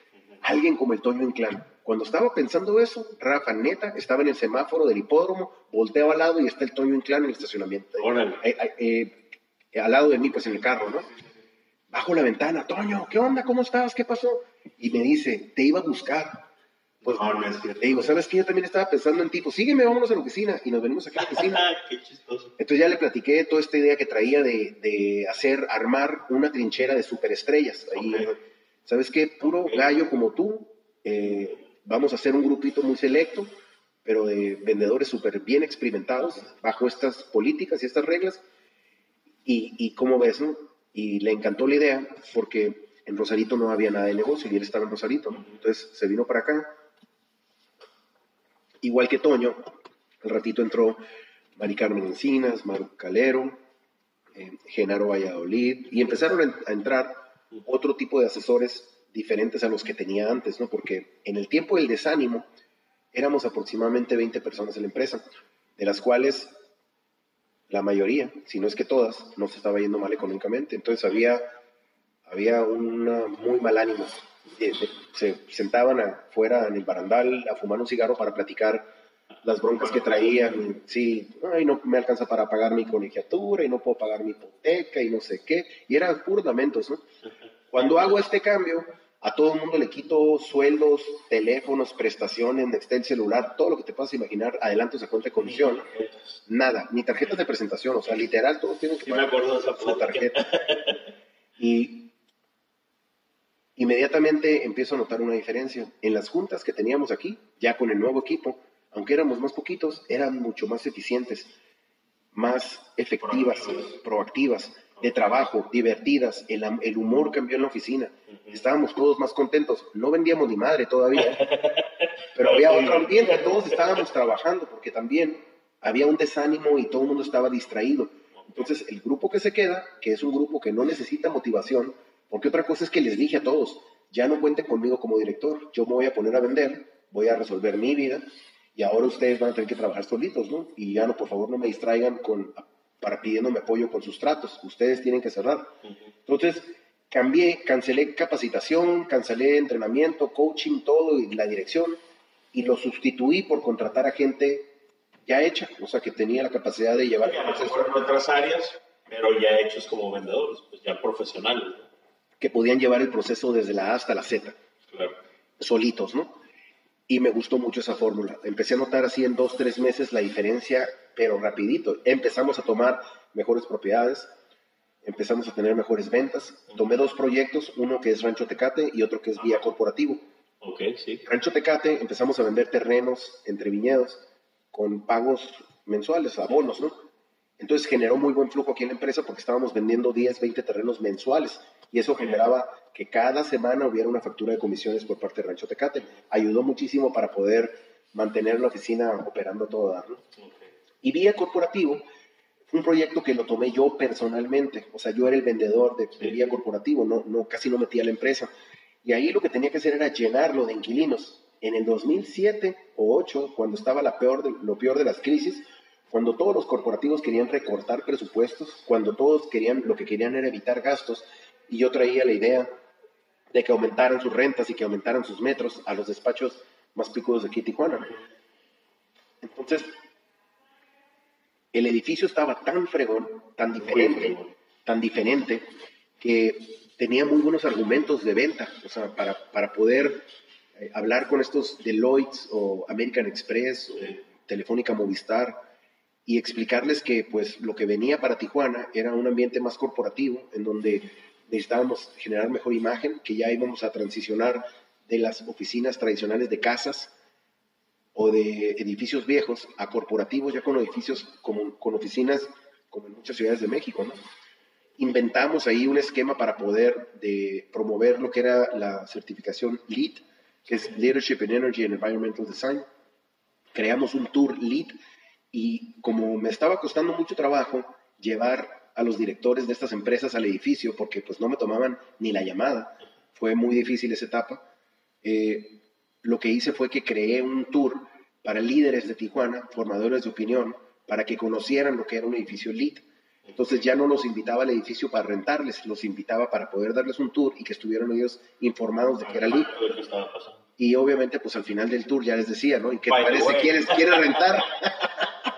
Alguien como el Toño Inclán. Cuando estaba pensando eso, Rafa, neta, estaba en el semáforo del hipódromo, volteo al lado y está el Toño Inclán en el estacionamiento. Eh, eh, eh, al lado de mí, pues en el carro, ¿no? Bajo la ventana, Toño, ¿qué onda? ¿Cómo estás? ¿Qué pasó? Y me dice, te iba a buscar. Pues no, no es cierto. Le digo, ¿sabes qué? Yo también estaba pensando en ti, pues sígueme, vámonos a la oficina. Y nos venimos aquí a la oficina. qué chistoso. Entonces ya le platiqué toda esta idea que traía de, de hacer, armar una trinchera de superestrellas. Ahí, ¿sabes qué? Puro gallo como tú. Eh, vamos a hacer un grupito muy selecto, pero de vendedores súper bien experimentados bajo estas políticas y estas reglas. Y, y cómo ves, ¿no? Y le encantó la idea porque en Rosarito no había nada de negocio y él estaba en Rosarito. Entonces se vino para acá Igual que Toño, al ratito entró Mari Carmen Encinas, Maru Calero, eh, Genaro Valladolid, y empezaron a entrar otro tipo de asesores diferentes a los que tenía antes, ¿no? Porque en el tiempo del desánimo éramos aproximadamente 20 personas en la empresa, de las cuales la mayoría, si no es que todas, no se estaba yendo mal económicamente. Entonces había, había un muy mal ánimo se sentaban afuera en el barandal a fumar un cigarro para platicar las broncas que traían. Sí, ay, no me alcanza para pagar mi colegiatura y no puedo pagar mi hipoteca y no sé qué. Y eran puros ¿no? Cuando hago este cambio, a todo el mundo le quito sueldos, teléfonos, prestaciones, Nextel celular, todo lo que te puedas imaginar, adelantos a cuenta de comisión. Nada, ni tarjetas de presentación, o sea, literal, todos tienen que pagar tarjeta. Y inmediatamente empiezo a notar una diferencia. En las juntas que teníamos aquí, ya con el nuevo equipo, aunque éramos más poquitos, eran mucho más eficientes, más efectivas, proactivas, de trabajo, divertidas, el, el humor cambió en la oficina, estábamos todos más contentos, no vendíamos ni madre todavía, pero había otro ambiente, todos estábamos trabajando porque también había un desánimo y todo el mundo estaba distraído. Entonces, el grupo que se queda, que es un grupo que no necesita motivación, porque otra cosa es que les dije a todos, ya no cuenten conmigo como director, yo me voy a poner a vender, voy a resolver mi vida y ahora ustedes van a tener que trabajar solitos, ¿no? Y ya no, por favor, no me distraigan con, para pidiéndome apoyo con sus tratos, ustedes tienen que cerrar. Entonces, cambié, cancelé capacitación, cancelé entrenamiento, coaching, todo y la dirección y lo sustituí por contratar a gente ya hecha, o sea, que tenía la capacidad de llevar el proceso. en otras áreas, pero ya hechos como vendedores, pues ya profesionales. ¿no? que podían llevar el proceso desde la A hasta la Z, solitos, ¿no? Y me gustó mucho esa fórmula. Empecé a notar así en dos, tres meses la diferencia, pero rapidito. Empezamos a tomar mejores propiedades, empezamos a tener mejores ventas. Tomé dos proyectos, uno que es Rancho Tecate y otro que es Vía Corporativo. Okay, sí. Rancho Tecate empezamos a vender terrenos entre viñedos con pagos mensuales, abonos, ¿no? Entonces generó muy buen flujo aquí en la empresa porque estábamos vendiendo 10, 20 terrenos mensuales y eso generaba que cada semana hubiera una factura de comisiones por parte de Rancho Tecate. Ayudó muchísimo para poder mantener la oficina operando todo dar. Y Vía Corporativo fue un proyecto que lo tomé yo personalmente. O sea, yo era el vendedor de, Vía Corporativo, no, no, casi no metía la empresa. Y ahí lo que tenía que hacer era llenarlo de inquilinos. En el 2007 o 2008, cuando estaba la peor lo peor de las crisis, cuando todos los corporativos querían recortar presupuestos, cuando todos querían, lo que querían era evitar gastos, y yo traía la idea de que aumentaran sus rentas y que aumentaran sus metros a los despachos más picudos de aquí Tijuana. Entonces, el edificio estaba tan fregón, tan diferente, tan diferente, que tenía muy buenos argumentos de venta, o sea, para, para poder eh, hablar con estos Deloitte o American Express o Telefónica Movistar y explicarles que pues lo que venía para Tijuana era un ambiente más corporativo en donde necesitábamos generar mejor imagen, que ya íbamos a transicionar de las oficinas tradicionales de casas o de edificios viejos a corporativos ya con edificios como, con oficinas como en muchas ciudades de México, Inventamos ahí un esquema para poder de promover lo que era la certificación LEED, que es Leadership in Energy and Environmental Design. Creamos un tour LEED y como me estaba costando mucho trabajo llevar a los directores de estas empresas al edificio, porque pues no me tomaban ni la llamada, fue muy difícil esa etapa, eh, lo que hice fue que creé un tour para líderes de Tijuana, formadores de opinión, para que conocieran lo que era un edificio elite. Entonces ya no los invitaba al edificio para rentarles, los invitaba para poder darles un tour y que estuvieran ellos informados de que era elite. Y obviamente, pues al final del tour ya les decía, ¿no? ¿Y qué parece? ¿Quieres, ¿Quieres rentar?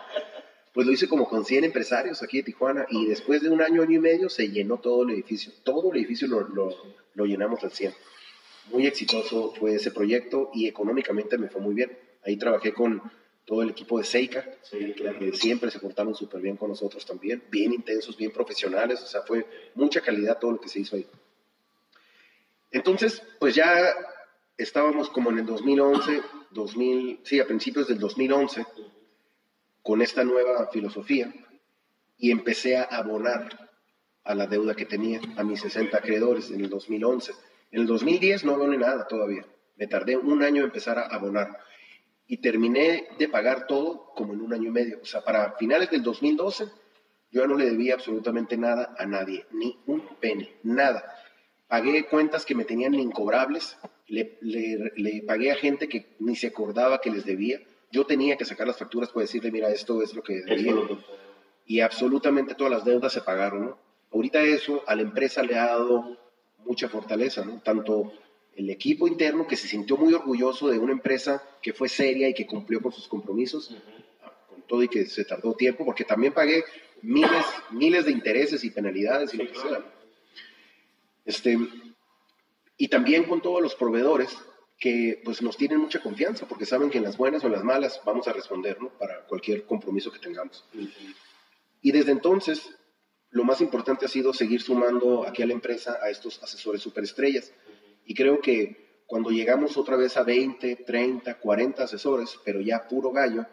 Pues lo hice como con 100 empresarios aquí de Tijuana y después de un año, año y medio se llenó todo el edificio. Todo el edificio lo, lo, llenamos al 100. Muy exitoso fue ese proyecto y económicamente me fue muy bien. Ahí trabajé con todo el equipo de Seika, que siempre se portaron súper bien con nosotros también, bien intensos, bien profesionales, o sea, fue mucha calidad todo lo que se hizo ahí. Entonces, pues ya estábamos como en el 2011, 2000, sí, a principios del 2011, con esta nueva filosofía y empecé a abonar a la deuda que tenía, a mis 60 acreedores en el 2011. En el 2010 no aboné nada todavía. Me tardé un año en empezar a abonar y terminé de pagar todo como en un año y medio. O sea, para finales del 2012 yo no le debía absolutamente nada a nadie, ni un pene, nada. Pagué cuentas que me tenían incobrables, le, le pagué a gente que ni se acordaba que les debía yo tenía que sacar las facturas para decirle, mira, esto es lo que debía. Y absolutamente todas las deudas se pagaron, ¿no? Ahorita eso a la empresa le ha dado mucha fortaleza, ¿no? Tanto el equipo interno que se sintió muy orgulloso de una empresa que fue seria y que cumplió con sus compromisos, con todo y que se tardó tiempo, porque también pagué miles, miles de intereses y penalidades y lo que sea. Este, y también con todos los proveedores que pues nos tienen mucha confianza porque saben que en las buenas o en las malas vamos a responder ¿no? para cualquier compromiso que tengamos. Y desde entonces, lo más importante ha sido seguir sumando aquí a la empresa a estos asesores superestrellas. Y creo que cuando llegamos otra vez a 20, 30, 40 asesores, pero ya puro gallo,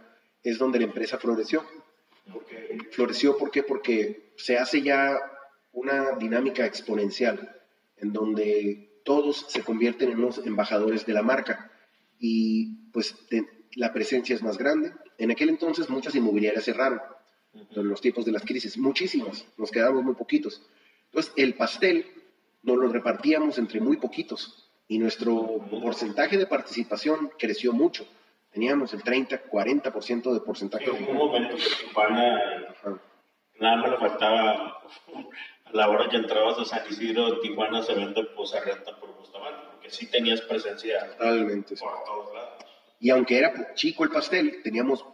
es donde la empresa floreció. Floreció ¿por qué? Porque se hace ya una dinámica exponencial en donde todos se convierten en los embajadores de la marca y pues la presencia es más grande. En aquel entonces muchas inmobiliarias cerraron en los tiempos de las crisis, muchísimas, nos quedamos muy poquitos. Entonces el pastel nos lo repartíamos entre muy poquitos y nuestro porcentaje de participación creció mucho. Teníamos el 30, 40% de porcentaje. En un momento nada más le faltaba a la hora que entrabas a San Isidro, Tijuana se vende posa renta por Bustamante, porque sí tenías presencia Totalmente, por todos lados. Y aunque era chico el pastel, teníamos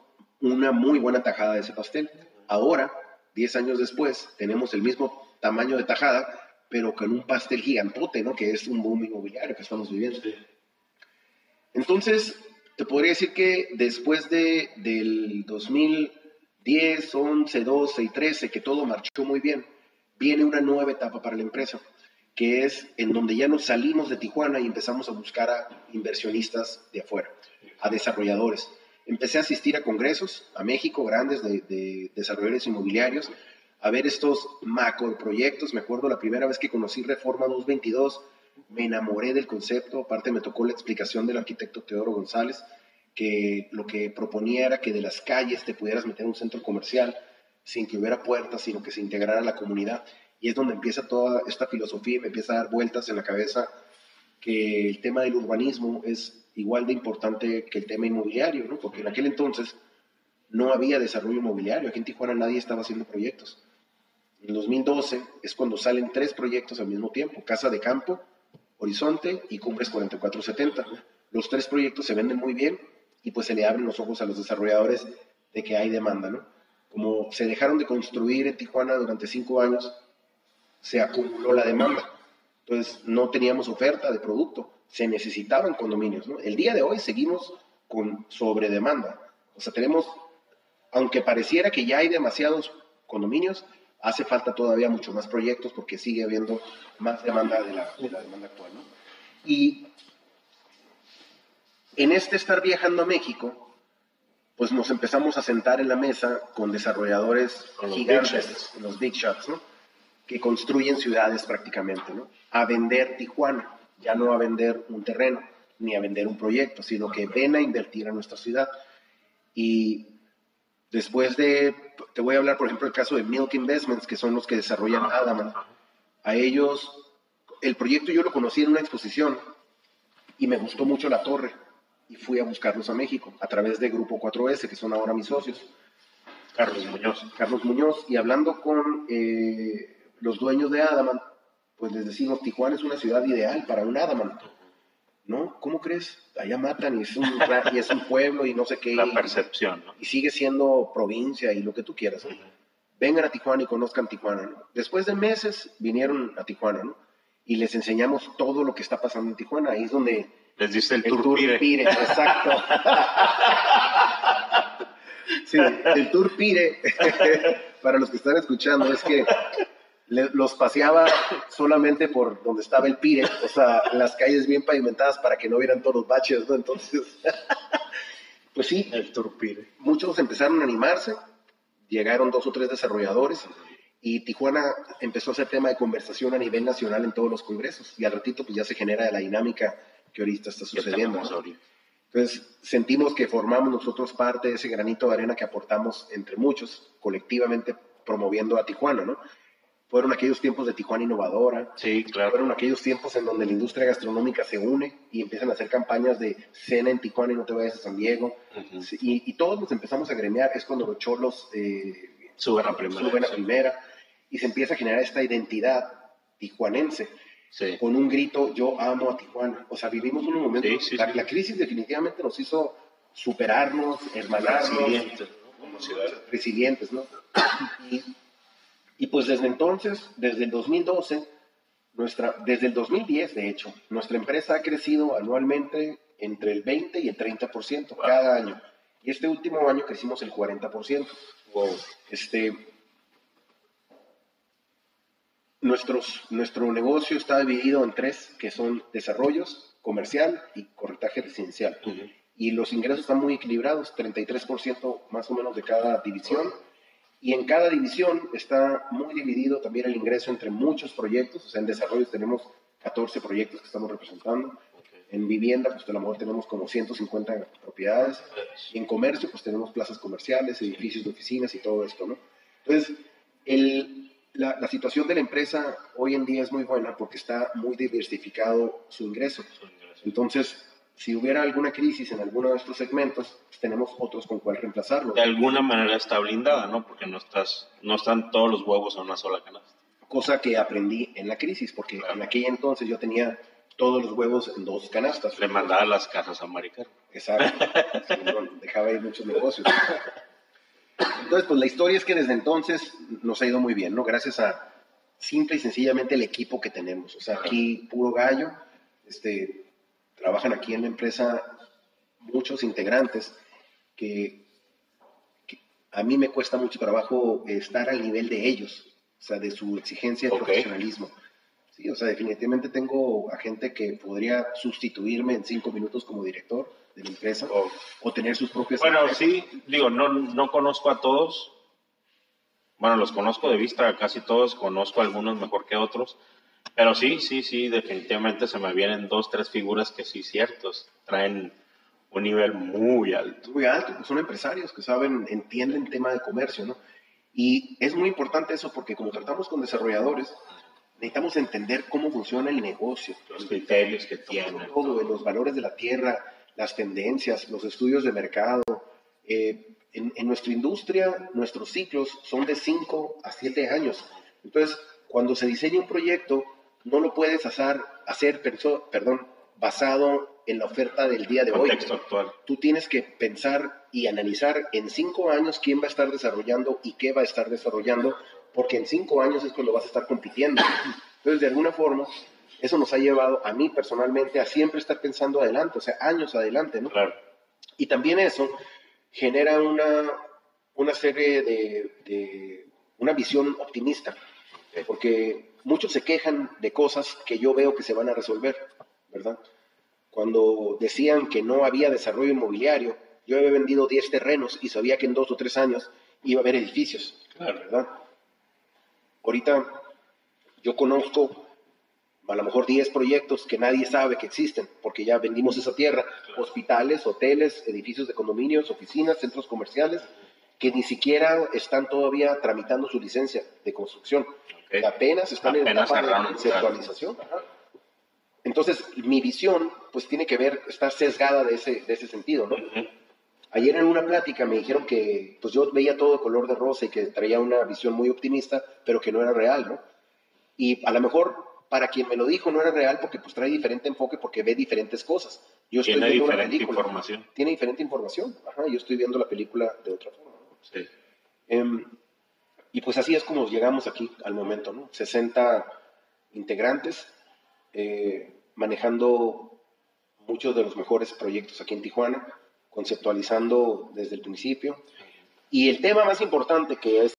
una muy buena tajada de ese pastel. Ahora, 10 años después, tenemos el mismo tamaño de tajada, pero con un pastel gigantote, ¿no? Que es un boom inmobiliario que estamos viviendo. Entonces, te podría decir que después de, del 2010, 11, 12 y 13, que todo marchó muy bien, viene una nueva etapa para la empresa, que es en donde ya nos salimos de Tijuana y empezamos a buscar a inversionistas de afuera, a desarrolladores. Empecé a asistir a congresos, a México, grandes de, desarrolladores inmobiliarios, a ver estos macro proyectos. Me acuerdo la primera vez que conocí Reforma 222, me enamoré del concepto, aparte me tocó la explicación del arquitecto Teodoro González, que lo que proponía era que de las calles te pudieras meter en un centro comercial sin que hubiera puertas, sino que se integrara la comunidad. Y es donde empieza toda esta filosofía y me empieza a dar vueltas en la cabeza que el tema del urbanismo es igual de importante que el tema inmobiliario, ¿no? porque en aquel entonces no había desarrollo inmobiliario, aquí en Tijuana nadie estaba haciendo proyectos. En 2012 es cuando salen tres proyectos al mismo tiempo, Casa de Campo, Horizonte y Cumbres 4470. Los tres proyectos se venden muy bien y pues se le abren los ojos a los desarrolladores de que hay demanda, ¿no? Como se dejaron de construir en Tijuana durante cinco años, se acumuló la demanda. Entonces no teníamos oferta de producto, se necesitaban condominios, ¿no? El día de hoy seguimos con sobredemanda. O sea, tenemos, aunque pareciera que ya hay demasiados condominios, hace falta todavía mucho más proyectos porque sigue habiendo más demanda de la, demanda actual. ¿no? Y en este estar viajando a México, pues nos empezamos a sentar en la mesa con desarrolladores gigantes, los big shots, ¿no? que construyen ciudades prácticamente, ¿no? a vender Tijuana, ya no a vender un terreno ni a vender un proyecto, sino que ven a invertir en nuestra ciudad. Y Después de, te voy a hablar, por ejemplo, el caso de Milk Investments, que son los que desarrollan Adamant. A ellos, el proyecto yo lo conocí en una exposición y me gustó mucho la torre y fui a buscarlos a México a través de Grupo 4S, que son ahora mis socios. Carlos Muñoz. Carlos Muñoz. Y hablando con eh, los dueños de Adamant, pues les decimos, Tijuana es una ciudad ideal para un Adamant. ¿no? ¿Cómo crees? Allá matan y es un, y es un pueblo y no sé qué. La percepción, ¿no? Y sigue siendo provincia y lo que tú quieras. Vengan a Tijuana y conozcan Tijuana, ¿no? Después de meses vinieron a Tijuana, ¿no? Y les enseñamos todo lo que está pasando en Tijuana. Ahí es donde... Les diste el, tour, pire. Exacto. sí, el tour pire, para los que están escuchando, es que los paseaba solamente por donde estaba el Pire, o sea, las calles bien pavimentadas para que no vieran todos los baches, ¿no? Entonces, pues sí, el Pire. Muchos empezaron a animarse, llegaron dos o tres desarrolladores y Tijuana empezó a ser tema de conversación a nivel nacional en todos los congresos y al ratito pues ya se genera la dinámica que ahorita está sucediendo. Entonces sentimos que formamos nosotros parte de ese granito de arena que aportamos entre muchos, colectivamente promoviendo a Tijuana, ¿no? Fueron aquellos tiempos de Tijuana innovadora. Sí, claro. Fueron aquellos tiempos en donde la industria gastronómica se une y empiezan a hacer campañas de cena en Tijuana y no te vayas a San Diego. y, todos nos empezamos a gremiar. Es cuando los cholos eh, suben a primera. Suben a primera. Y se empieza a generar esta identidad tijuanense. Sí. Con un grito, yo amo a Tijuana. O sea, vivimos un momento. Sí, la, la, crisis definitivamente nos hizo superarnos, hermanarnos. Resilientes, ¿no? Como. Resilientes, ¿no? Y y pues desde entonces, desde el 2012, nuestra, desde el 2010 de hecho, nuestra empresa ha crecido anualmente entre el 20 y el 30% cada año. Y este último año crecimos el 40%. Wow. Este, nuestros, nuestro negocio está dividido en tres, que son desarrollos, comercial y corretaje residencial. Y los ingresos están muy equilibrados, 33% más o menos de cada división. Y en cada división está muy dividido también el ingreso entre muchos proyectos. O sea, en desarrollo tenemos 14 proyectos que estamos representando. En vivienda, pues a lo mejor tenemos como 150 propiedades. Y en comercio, pues tenemos plazas comerciales, edificios de oficinas y todo esto, ¿no? Entonces, el, la, la, situación de la empresa hoy en día es muy buena porque está muy diversificado su ingreso. Entonces, si hubiera alguna crisis en alguno de estos segmentos, pues tenemos otros con cuál reemplazarlo. De alguna manera está blindada, ¿no? Porque no, estás, no están todos los huevos en una sola canasta. Cosa que aprendí en la crisis, porque en aquel entonces yo tenía todos los huevos en dos canastas. Le mandaba las casas a Maricar. Exacto. dejaba ir muchos negocios. Entonces, pues la historia es que desde entonces nos ha ido muy bien, ¿no? Gracias a simple y sencillamente el equipo que tenemos. O sea, aquí puro gallo, este, trabajan aquí en la empresa muchos integrantes que, a mí me cuesta mucho trabajo estar al nivel de ellos, o sea, de su exigencia de profesionalismo. Sí, o sea, definitivamente tengo a gente que podría sustituirme en cinco minutos como director de la empresa o, tener sus propias... Bueno, sí, digo, no, no conozco a todos. Bueno, los conozco de vista, casi todos, conozco a algunos mejor que otros Pero sí, sí, sí, definitivamente se me vienen dos, tres figuras que sí, ciertos, traen un nivel muy alto. Muy alto, pues son empresarios que saben, entienden tema de comercio, ¿no? Y es muy importante eso porque como tratamos con desarrolladores, necesitamos entender cómo funciona el negocio. Los criterios que tienen. Todo, los valores de la tierra, las tendencias, los estudios de mercado. Eh, en, en, nuestra industria, nuestros ciclos son de 5 a 7 años. Entonces, cuando se diseña un proyecto, no lo puedes hacer, hacer perdón, basado en la oferta del día de hoy. Actual. Tú tienes que pensar y analizar en cinco años quién va a estar desarrollando y qué va a estar desarrollando, porque en cinco años es cuando vas a estar compitiendo. Entonces, de alguna forma, eso nos ha llevado a mí personalmente a siempre estar pensando adelante, o sea, años adelante, ¿no? Claro. Y también eso genera una, una serie de, de una visión optimista, porque muchos se quejan de cosas que yo veo que se van a resolver, ¿verdad? Cuando decían que no había desarrollo inmobiliario, yo había vendido 10 terrenos y sabía que en dos o tres años iba a haber edificios, ¿verdad? Ahorita yo conozco a lo mejor 10 proyectos que nadie sabe que existen, porque ya vendimos esa tierra, hospitales, hoteles, edificios de condominios, oficinas, centros comerciales, que ni siquiera están todavía tramitando su licencia de construcción, Okay. apenas están en Apenas etapa de conceptualización. Entonces, mi visión, pues tiene que ver, está sesgada de ese, de ese sentido, ¿no? Ujú. Ayer en una plática me dijeron que pues yo veía todo color de rosa y que traía una visión muy optimista, pero que no era real, ¿no? Y a lo mejor para quien me lo dijo no era real porque pues trae diferente enfoque porque ve diferentes cosas. Yo estoy Tiene viendo una diferente película. información. Tiene diferente información. Ajá, yo estoy viendo la película de otra forma. ¿no? Sí. Em, y pues así es como llegamos aquí al momento, ¿no? 60 integrantes eh, manejando muchos de los mejores proyectos aquí en Tijuana, conceptualizando desde el principio. Y el tema más importante que es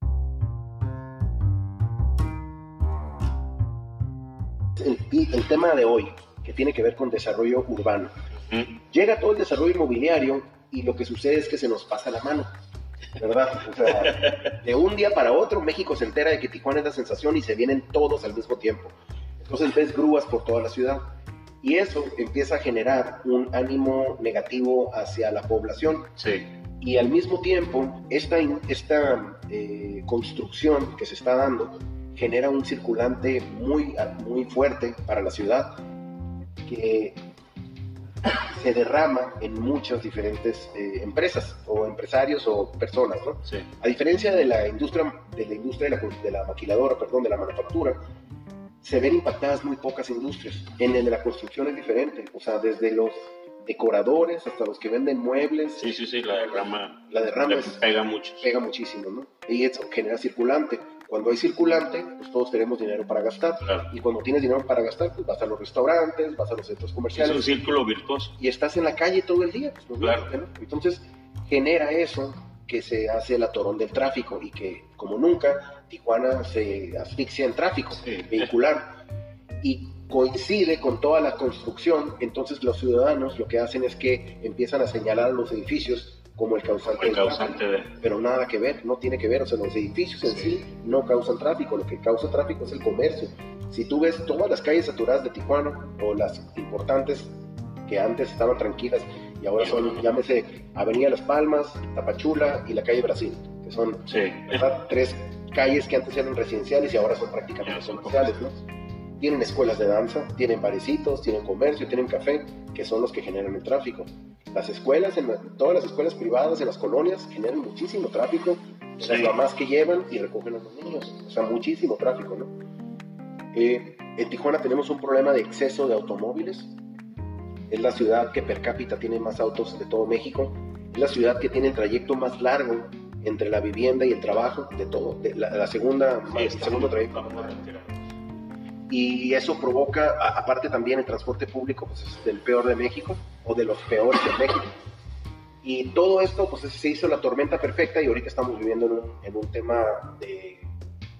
el, el tema de hoy, que tiene que ver con desarrollo urbano. Ujú. Llega todo el desarrollo inmobiliario y lo que sucede es que se nos pasa la mano, ¿verdad? O sea, de un día para otro México se entera de que Tijuana es la sensación y se vienen todos al mismo tiempo. Entonces ves grúas por toda la ciudad y eso empieza a generar un ánimo negativo hacia la población Sí. y al mismo tiempo esta, esta eh, construcción que se está dando genera un circulante muy, muy fuerte para la ciudad que se derrama en muchas diferentes eh, empresas o empresarios o personas, ¿no? Sí. A diferencia de la industria, de la industria de la, de la maquiladora, perdón, de la manufactura, se ven impactadas muy pocas industrias. En el de la construcción es diferente, o sea, desde los decoradores hasta los que venden muebles, Sí, sí, sí, la derrama, la derrama es- pega mucho. pega muchísimo, ¿no? Y eso genera circulante. Cuando hay circulante, pues todos tenemos dinero para gastar. Claro. Y cuando tienes dinero para gastar, pues vas a los restaurantes, vas a los centros Es comerciales un círculo virtuoso. y estás en la calle todo el día. Pues, Claro. ¿no? Entonces genera eso que se hace el atorón del tráfico y que como nunca Tijuana se asfixia en tráfico Sí. vehicular y coincide con toda la construcción, entonces los ciudadanos lo que hacen es que empiezan a señalar los edificios como el causante, Como el causante de... pero nada que ver, no tiene que ver, o sea, los edificios en sí no causan tráfico, lo que causa tráfico es el comercio. Si tú ves todas las calles saturadas de Tijuana o las importantes que antes estaban tranquilas y ahora son, llámese Avenida Las Palmas, Tapachula y la calle Brasil, que son Sí. tres calles que antes eran residenciales y ahora son prácticamente comerciales, ¿no? Tienen escuelas de danza, tienen barecitos, tienen comercio, tienen café, que son los que generan el tráfico. Las escuelas, en la- todas las escuelas privadas en las colonias generan muchísimo tráfico. Sí. Las mamás que llevan y recogen a los niños, o sea, muchísimo tráfico, ¿no? Eh, en Tijuana tenemos un problema de exceso de automóviles. Es la ciudad que per cápita tiene más autos de todo México. Es la ciudad que tiene el trayecto más largo entre la vivienda y el trabajo de todo, de la, la segunda, Sí, el segundo trayecto. Y eso provoca, a- aparte también el transporte público, pues es del peor de México o de los peores de México. Y todo esto, pues se hizo la tormenta perfecta y ahorita estamos viviendo en un, en un tema de,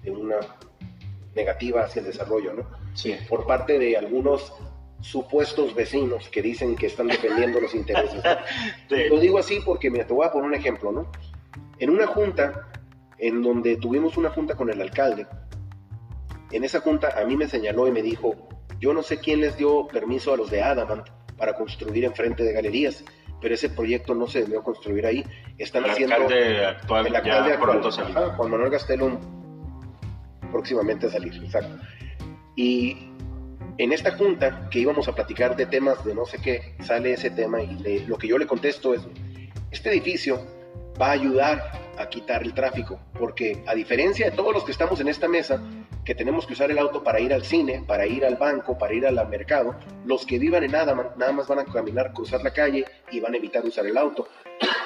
de una negativa hacia el desarrollo, ¿no? Sí. Por parte de algunos supuestos vecinos que dicen que están defendiendo los intereses. Sí. Lo digo así porque, mira, te voy a poner un ejemplo, ¿no? En una junta, en donde tuvimos una junta con el alcalde, en esa junta a mí me señaló y me dijo, yo no sé quién les dio permiso a los de Adamant para construir enfrente de galerías, pero ese proyecto no se debió construir ahí. Están el haciendo... Alcalde actual, el alcalde ya pronto ajá, Juan Manuel Gastelum próximamente a salir, exacto. Y en esta junta que íbamos a platicar de temas de no sé qué, sale ese tema y le- lo que yo le contesto es, este edificio va a ayudar a quitar el tráfico, porque a diferencia de todos los que estamos en esta mesa, que tenemos que usar el auto para ir al cine, para ir al banco, para ir al mercado, los que vivan en Adaman nada más van a caminar, cruzar la calle y van a evitar usar el auto.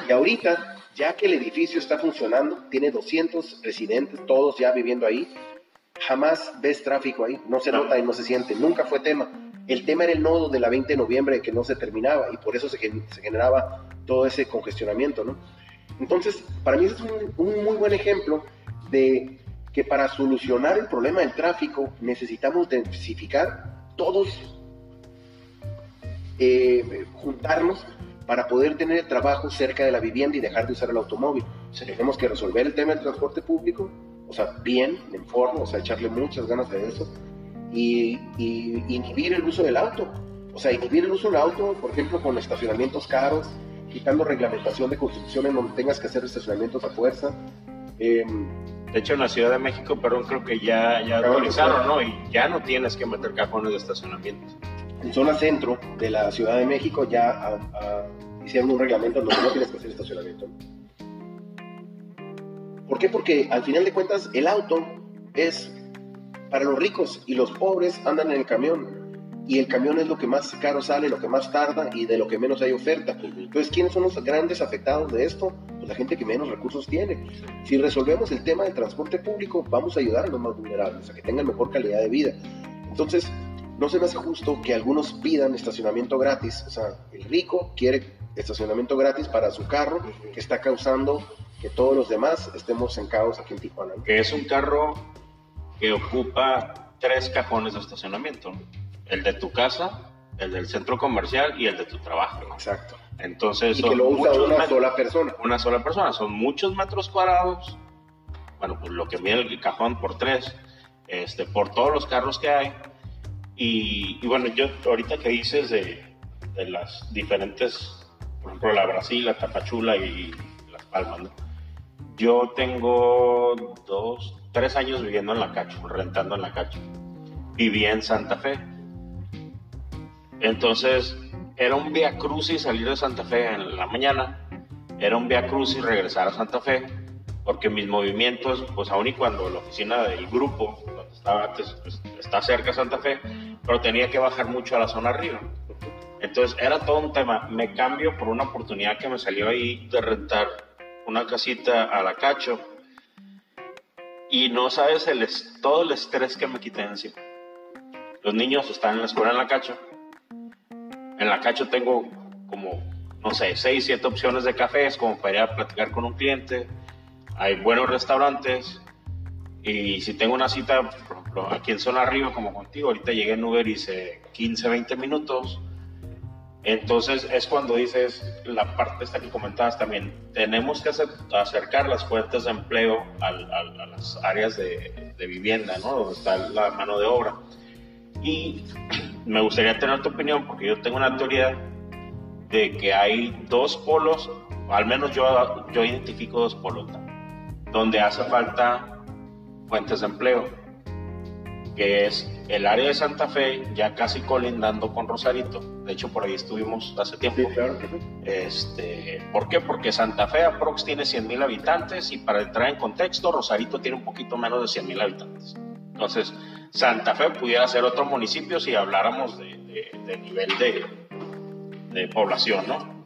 Y ahorita, ya que el edificio está funcionando, tiene 200 residentes, todos ya viviendo ahí, jamás ves tráfico ahí, no se No. nota y no se siente, nunca fue tema. El tema era el nodo de la 20 de noviembre que no se terminaba y por eso se generaba todo ese congestionamiento, ¿no? Entonces, para mí ese es un, un muy buen ejemplo de que para solucionar el problema del tráfico necesitamos densificar todos, eh, juntarnos para poder tener trabajo cerca de la vivienda y dejar de usar el automóvil. Tenemos que resolver el tema del transporte público, o sea, bien, en forma, o sea, echarle muchas ganas a eso, y, y inhibir el uso del auto. O sea, inhibir el uso del auto, por ejemplo, con estacionamientos caros, quitando reglamentación de construcción en donde tengas que hacer estacionamientos a fuerza. Em, De hecho, en la Ciudad de México, perdón, creo que ya, ya autorizaron, ¿no? Y ya no tienes que meter cajones de estacionamiento. en zona centro de la Ciudad de México ya ah, ah, hicieron un reglamento donde no tienes que hacer estacionamiento. ¿Por qué? Porque al final de cuentas el auto es para los ricos y los pobres andan en el camión. Y el camión es lo que más caro sale, lo que más tarda y de lo que menos hay oferta. Entonces, ¿quiénes son los grandes afectados de esto? Pues la gente que menos recursos tiene. Si resolvemos el tema del transporte público, vamos a ayudar a los más vulnerables, a que tengan mejor calidad de vida. Entonces, no se me hace justo que algunos pidan estacionamiento gratis. O sea, el rico quiere estacionamiento gratis para su carro, que está causando que todos los demás estemos en caos aquí en Tijuana. Que es un carro que ocupa tres cajones de estacionamiento. El de tu casa, el del centro comercial y el de tu trabajo. ¿no? Exacto. Entonces, Y que son lo usa una metros- sola persona. una sola persona. Son muchos metros cuadrados. Bueno, pues lo que mide el cajón por tres, este, por todos los carros que hay. Y, y bueno, yo ahorita que dices de, de las diferentes, por ejemplo, la Brasil, la Tapachula y Las Palmas, ¿no? Yo tengo dos, tres años viviendo en la Cacho, rentando en la Cacho. Viví en Santa Fe. Entonces, era un via crucis salir de Santa Fe en la mañana, era un via crucis regresar a Santa Fe, porque mis movimientos, pues aún y cuando la oficina del grupo, donde estaba antes, pues, está cerca de Santa Fe, pero tenía que bajar mucho a la zona arriba. Entonces era todo un tema. Me cambio por una oportunidad que me salió ahí de rentar una casita a la Cacho y no sabes el todo el estrés que me quité encima. Los niños están en la escuela en la Cacho. En la Cacho tengo como, no sé, seis, siete opciones de cafés como para ir a platicar con un cliente. Hay buenos restaurantes. Y si tengo una cita, por ejemplo, aquí en zona arriba, como contigo, ahorita llegué en Uber y hice 15, 20 minutos. Entonces es cuando dices la parte esta que comentabas también, tenemos que acer- acercar las fuentes de empleo al- al- a, las áreas de, de vivienda, ¿no? Donde está la mano de obra. Y me gustaría tener tu opinión, porque yo tengo una teoría de que hay dos polos, o al menos yo, yo identifico dos polos, donde hace falta fuentes de empleo, que es el área de Santa Fe, ya casi colindando con Rosarito. De hecho, por ahí estuvimos hace tiempo. Sí, claro que sí. Este, ¿Por qué? Porque Santa Fe aprox tiene 100 mil habitantes y para entrar en contexto, Rosarito tiene un poquito menos de 100 mil habitantes. Entonces, Santa Fe pudiera ser otro municipio si habláramos de, de- de nivel de, de población, ¿no?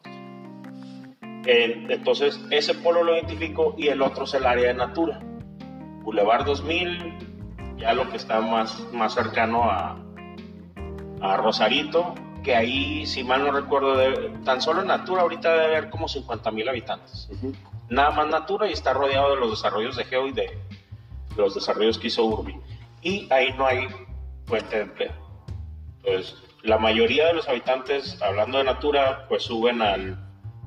Entonces, ese polo lo identifico y el otro es el área de Natura. Boulevard 2000, ya lo que está más, más cercano a, a Rosarito, que ahí, si mal no recuerdo, tan solo en Natura ahorita debe haber como 50 mil habitantes. Nada más Natura y está rodeado de los desarrollos de Geo y de, de los desarrollos que hizo Urbi. Y ahí no hay fuente de empleo. Entonces, la mayoría de los habitantes, hablando de Natura, pues suben al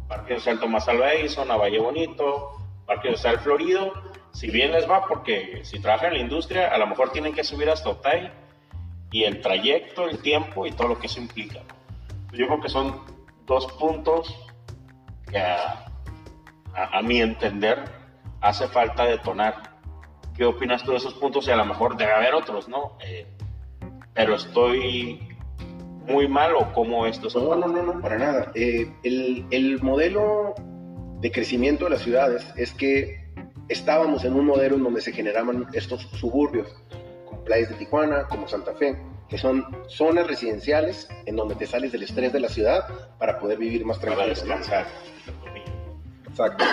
Parque Industrial Tomás Alva Edison, a Valle Bonito, Parque Industrial Florido, si bien les va, porque si trabajan en la industria, a lo mejor tienen que subir hasta Otay y el trayecto, el tiempo y todo lo que eso implica. Yo creo que son dos puntos que a, mi entender hace falta detonar. ¿Qué opinas tú de esos puntos? Y a lo mejor debe haber otros, ¿no? Eh, pero estoy muy mal o cómo esto No, no, no, no, para nada. Eh, el, el modelo de crecimiento de las ciudades es que estábamos en un modelo en donde se generaban estos suburbios, como playas de Tijuana, como Santa Fe, que son zonas residenciales en donde te sales del estrés de la ciudad para poder vivir más tranquilo. Para descansar. Exacto.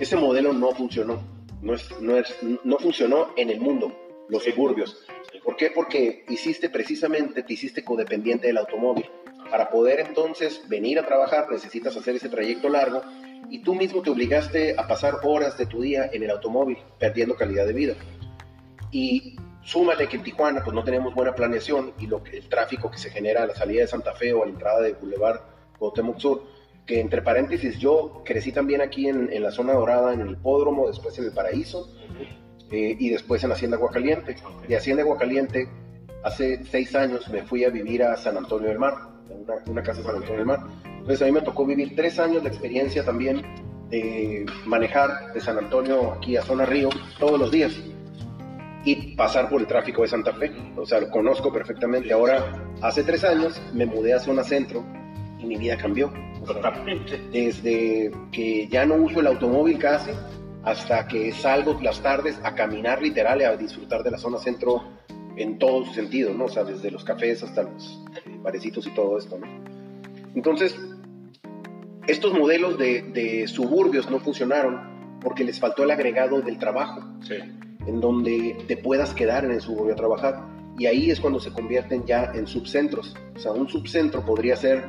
Ese modelo no funcionó. No, es, no, es, no funcionó en el mundo, los suburbios. ¿Por qué? Porque hiciste precisamente, te hiciste codependiente del automóvil. Para poder entonces venir a trabajar necesitas hacer ese trayecto largo y tú mismo te obligaste a pasar horas de tu día en el automóvil, perdiendo calidad de vida. Y súmale que en Tijuana pues no tenemos buena planeación y lo que, el tráfico que se genera a la salida de Santa Fe o a la entrada de Boulevard Cuauhtémoc Sur, que entre paréntesis yo crecí también aquí en, en la zona dorada, en el hipódromo, después en el Paraíso eh, y después en Hacienda Aguacaliente. De Hacienda Aguacaliente, hace seis años me fui a vivir a San Antonio del Mar, una, una casa de San Antonio del Mar entonces a mí me tocó vivir tres años de experiencia también de manejar de San Antonio aquí a Zona Río todos los días y pasar por el tráfico de Santa Fe. O sea, lo conozco perfectamente. Ahora, hace tres años me mudé a Zona Centro mi vida cambió. Totalmente. Desde que ya no uso el automóvil casi hasta que salgo las tardes a caminar literal y a disfrutar de la zona centro en todo su sentido, ¿no? O sea, desde los cafés hasta los barecitos y todo esto, ¿no? Entonces, estos modelos de, suburbios no funcionaron porque les faltó el agregado del trabajo, en donde te puedas quedar en el suburbio a trabajar. Y ahí es cuando se convierten ya en subcentros. O sea, un subcentro podría ser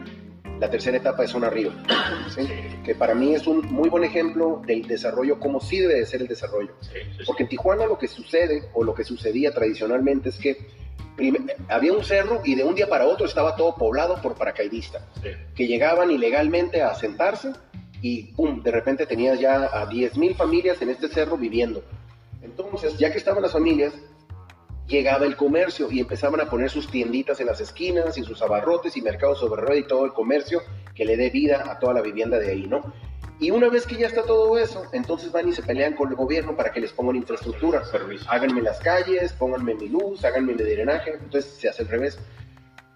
la tercera etapa de Zona Río, que para mí es un muy buen ejemplo del desarrollo, como sí debe de ser el desarrollo. Porque en Tijuana lo que sucede, o lo que sucedía tradicionalmente, es que había un cerro y de un día para otro estaba todo poblado por paracaidistas que llegaban ilegalmente a asentarse y pum, de repente tenías ya a 10.000 familias en este cerro viviendo. Entonces, ya que estaban las familias, llegaba el comercio y empezaban a poner sus tienditas en las esquinas y sus abarrotes y mercados sobre rueda y todo el comercio que le dé vida a toda la vivienda de ahí, ¿no? Y una vez que ya está todo eso, entonces van y se pelean con el gobierno para que les pongan infraestructura. Háganme las calles, pónganme mi luz, háganme mi drenaje. Entonces se hace al revés.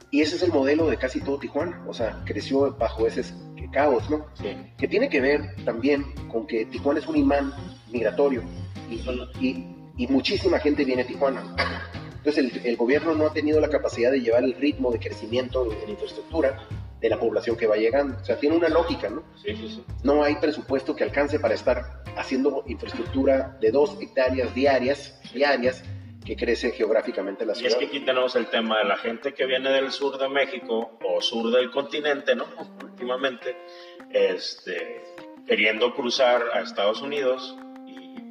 Y ese es el modelo de casi todo Tijuana. O sea, creció bajo ese caos, ¿no? Sí. Que tiene que ver también con que Tijuana es un imán migratorio y, y, muchísima gente viene a Tijuana. Entonces el, el, gobierno no ha tenido la capacidad de llevar el ritmo de crecimiento en infraestructura de la población que va llegando. O sea, tiene una lógica, ¿no? Sí, sí, sí. No hay presupuesto que alcance para estar haciendo infraestructura de dos hectáreas diarias, diarias, que crece geográficamente la ciudad. Y es que aquí tenemos el tema de la gente que viene del sur de México o sur del continente, ¿no? Últimamente, este, queriendo cruzar a Estados Unidos y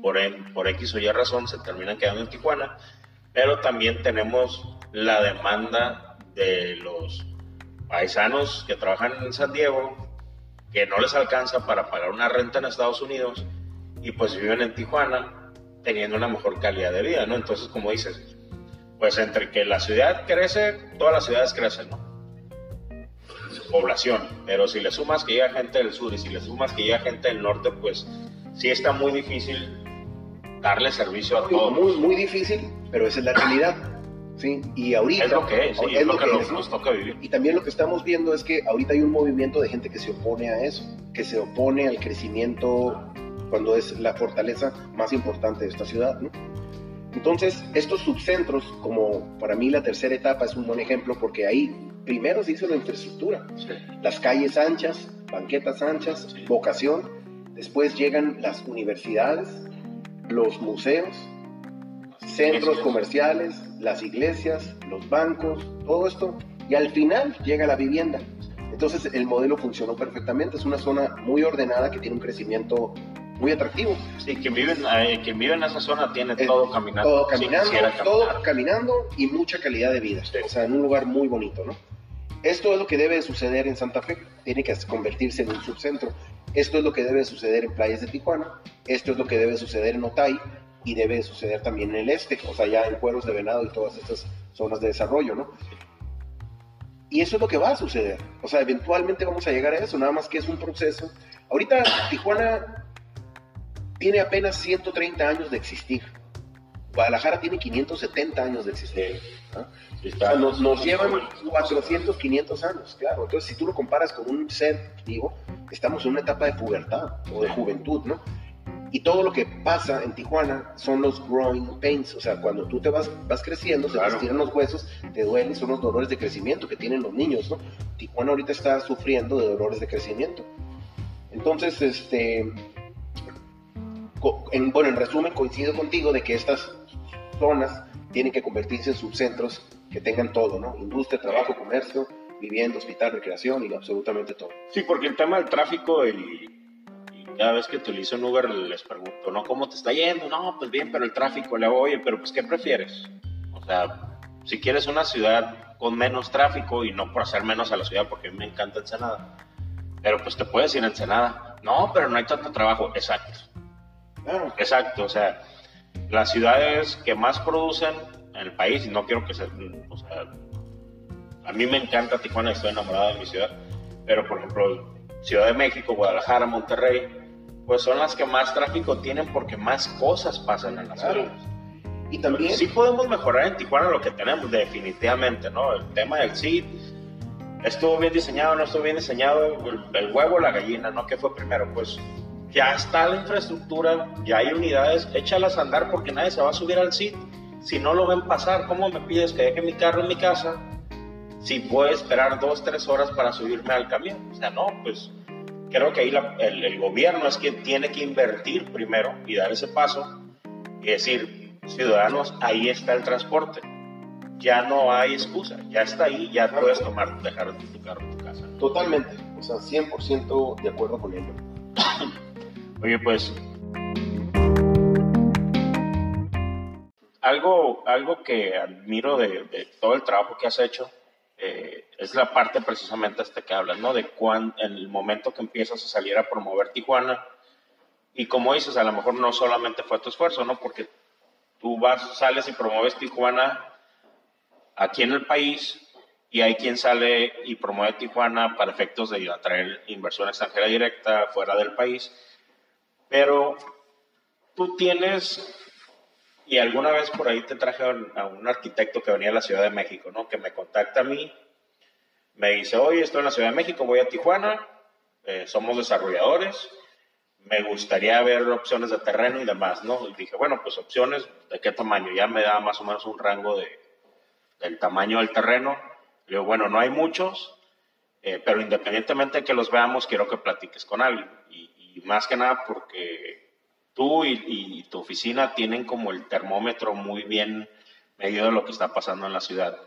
por, por X o Y razón se terminan quedando en Tijuana, pero también tenemos la demanda de los paisanos que trabajan en San Diego, que no les alcanza para pagar una renta en Estados Unidos y pues viven en Tijuana teniendo una mejor calidad de vida, ¿no? Entonces, como dices, pues entre que la ciudad crece, todas las ciudades crecen, ¿no? Su población, pero si le sumas que llega gente del sur y si le sumas que llega gente del norte, pues sí está muy difícil darle servicio a todos. Muy, muy difícil, pero esa es la realidad. ¿sí? Y ahorita... Es lo que es, es, lo, que, nos, toca vivir. Y también lo que estamos viendo es que ahorita hay un movimiento de gente que se opone a eso, que se opone al crecimiento cuando es la fortaleza más importante de esta ciudad, ¿no? Entonces, estos subcentros, como para mí la tercera etapa es un buen ejemplo, porque ahí primero se hizo la infraestructura, las calles anchas, banquetas anchas, vocación, después llegan las universidades, los museos, centros comerciales, las iglesias, los bancos, todo esto, y al final llega la vivienda. Entonces el modelo funcionó perfectamente, es una zona muy ordenada que tiene un crecimiento muy atractivo. Sí, quien vive, eh, vive en esa zona tiene todo caminando. Todo caminando, todo caminando y mucha calidad de vida. O sea, en un lugar muy bonito, ¿no? Esto es lo que debe suceder en Santa Fe, tiene que convertirse en un subcentro. Esto es lo que debe suceder en playas de Tijuana, esto es lo que debe suceder en Otay, y debe suceder también en el este, o sea, ya en Cueros de Venado y todas estas zonas de desarrollo, ¿no? Y eso es lo que va a suceder. O sea, eventualmente vamos a llegar a eso, nada más que es un proceso. Ahorita Tijuana tiene apenas 130 años de existir. Guadalajara tiene 570 años de. O sea, nos, nos, llevan 400, 500 años, claro. Entonces, si tú lo comparas con un ser vivo, estamos en una etapa de pubertad o de juventud, ¿no? Y todo lo que pasa en Tijuana son los growing pains, o sea, cuando tú te vas, vas creciendo, se te estiran los huesos, te duelen, son los dolores de crecimiento que tienen los niños, ¿no? Tijuana ahorita está sufriendo de dolores de crecimiento. Entonces, este, en, bueno, en resumen, coincido contigo de que estas zonas tienen que convertirse en subcentros que tengan todo, ¿no? Industria, trabajo, comercio, vivienda, hospital, recreación y absolutamente todo. Sí, porque el tema del tráfico y, cada vez que utilizo un Uber les pregunto, ¿no? ¿Cómo te está yendo? No, pues bien, pero el tráfico, le oye, pero pues ¿qué prefieres? O sea, si quieres una ciudad con menos tráfico y no por hacer menos a la ciudad, porque a mí me encanta Ensenada, pero pues te puedes ir a Ensenada. No, pero no hay tanto trabajo. Exacto. Claro. Exacto, o sea, las ciudades que más producen en el país, y no quiero que se... O sea, a mí me encanta Tijuana, estoy enamorado de mi ciudad, pero por ejemplo, Ciudad de México, Guadalajara, Monterrey, pues son las que más tráfico tienen porque más cosas pasan en las ciudades. Y también... Sí podemos mejorar en Tijuana lo que tenemos, definitivamente, ¿no? El tema del CID, estuvo bien diseñado, no estuvo bien diseñado, el, el huevo o la gallina, ¿no? ¿Qué fue primero? Pues ya está la infraestructura, ya hay unidades, échalas a andar porque nadie se va a subir al CID si no lo ven pasar. ¿Cómo me pides que deje mi carro en mi casa si puedo esperar dos, tres horas para subirme al camión? O sea, no, pues creo que ahí el, el, gobierno es quien tiene que invertir primero y dar ese paso y decir, ciudadanos, ahí está el transporte. Ya no hay excusa, ya está ahí, ya puedes tomar, dejar tu carro en tu casa. Totalmente, o sea, 100% de acuerdo con ello. Oye, pues algo, algo que admiro de, todo el trabajo que has hecho eh, es la parte precisamente hasta que hablas, ¿no? De cuán, en el momento que empiezas a salir a promover Tijuana y como dices, a lo mejor no solamente fue tu esfuerzo, ¿no? Porque tú vas, sales y promueves Tijuana aquí en el país y hay quien sale y promueve Tijuana para efectos de atraer inversión extranjera directa fuera del país pero tú tienes, y alguna vez por ahí te traje a un arquitecto que venía a la Ciudad de México, ¿no? Que me contacta a mí, me dice, oye, estoy en la Ciudad de México, voy a Tijuana, eh, somos desarrolladores, me gustaría ver opciones de terreno y demás, ¿no? Y dije, bueno, pues opciones, ¿de qué tamaño? Ya me da más o menos un rango de, del tamaño del terreno. Le digo, bueno, no hay muchos, eh, pero independientemente de que los veamos, quiero que platiques con alguien. Y, y más que nada porque tú y, tu oficina tienen como el termómetro muy bien medido de lo que está pasando en la ciudad.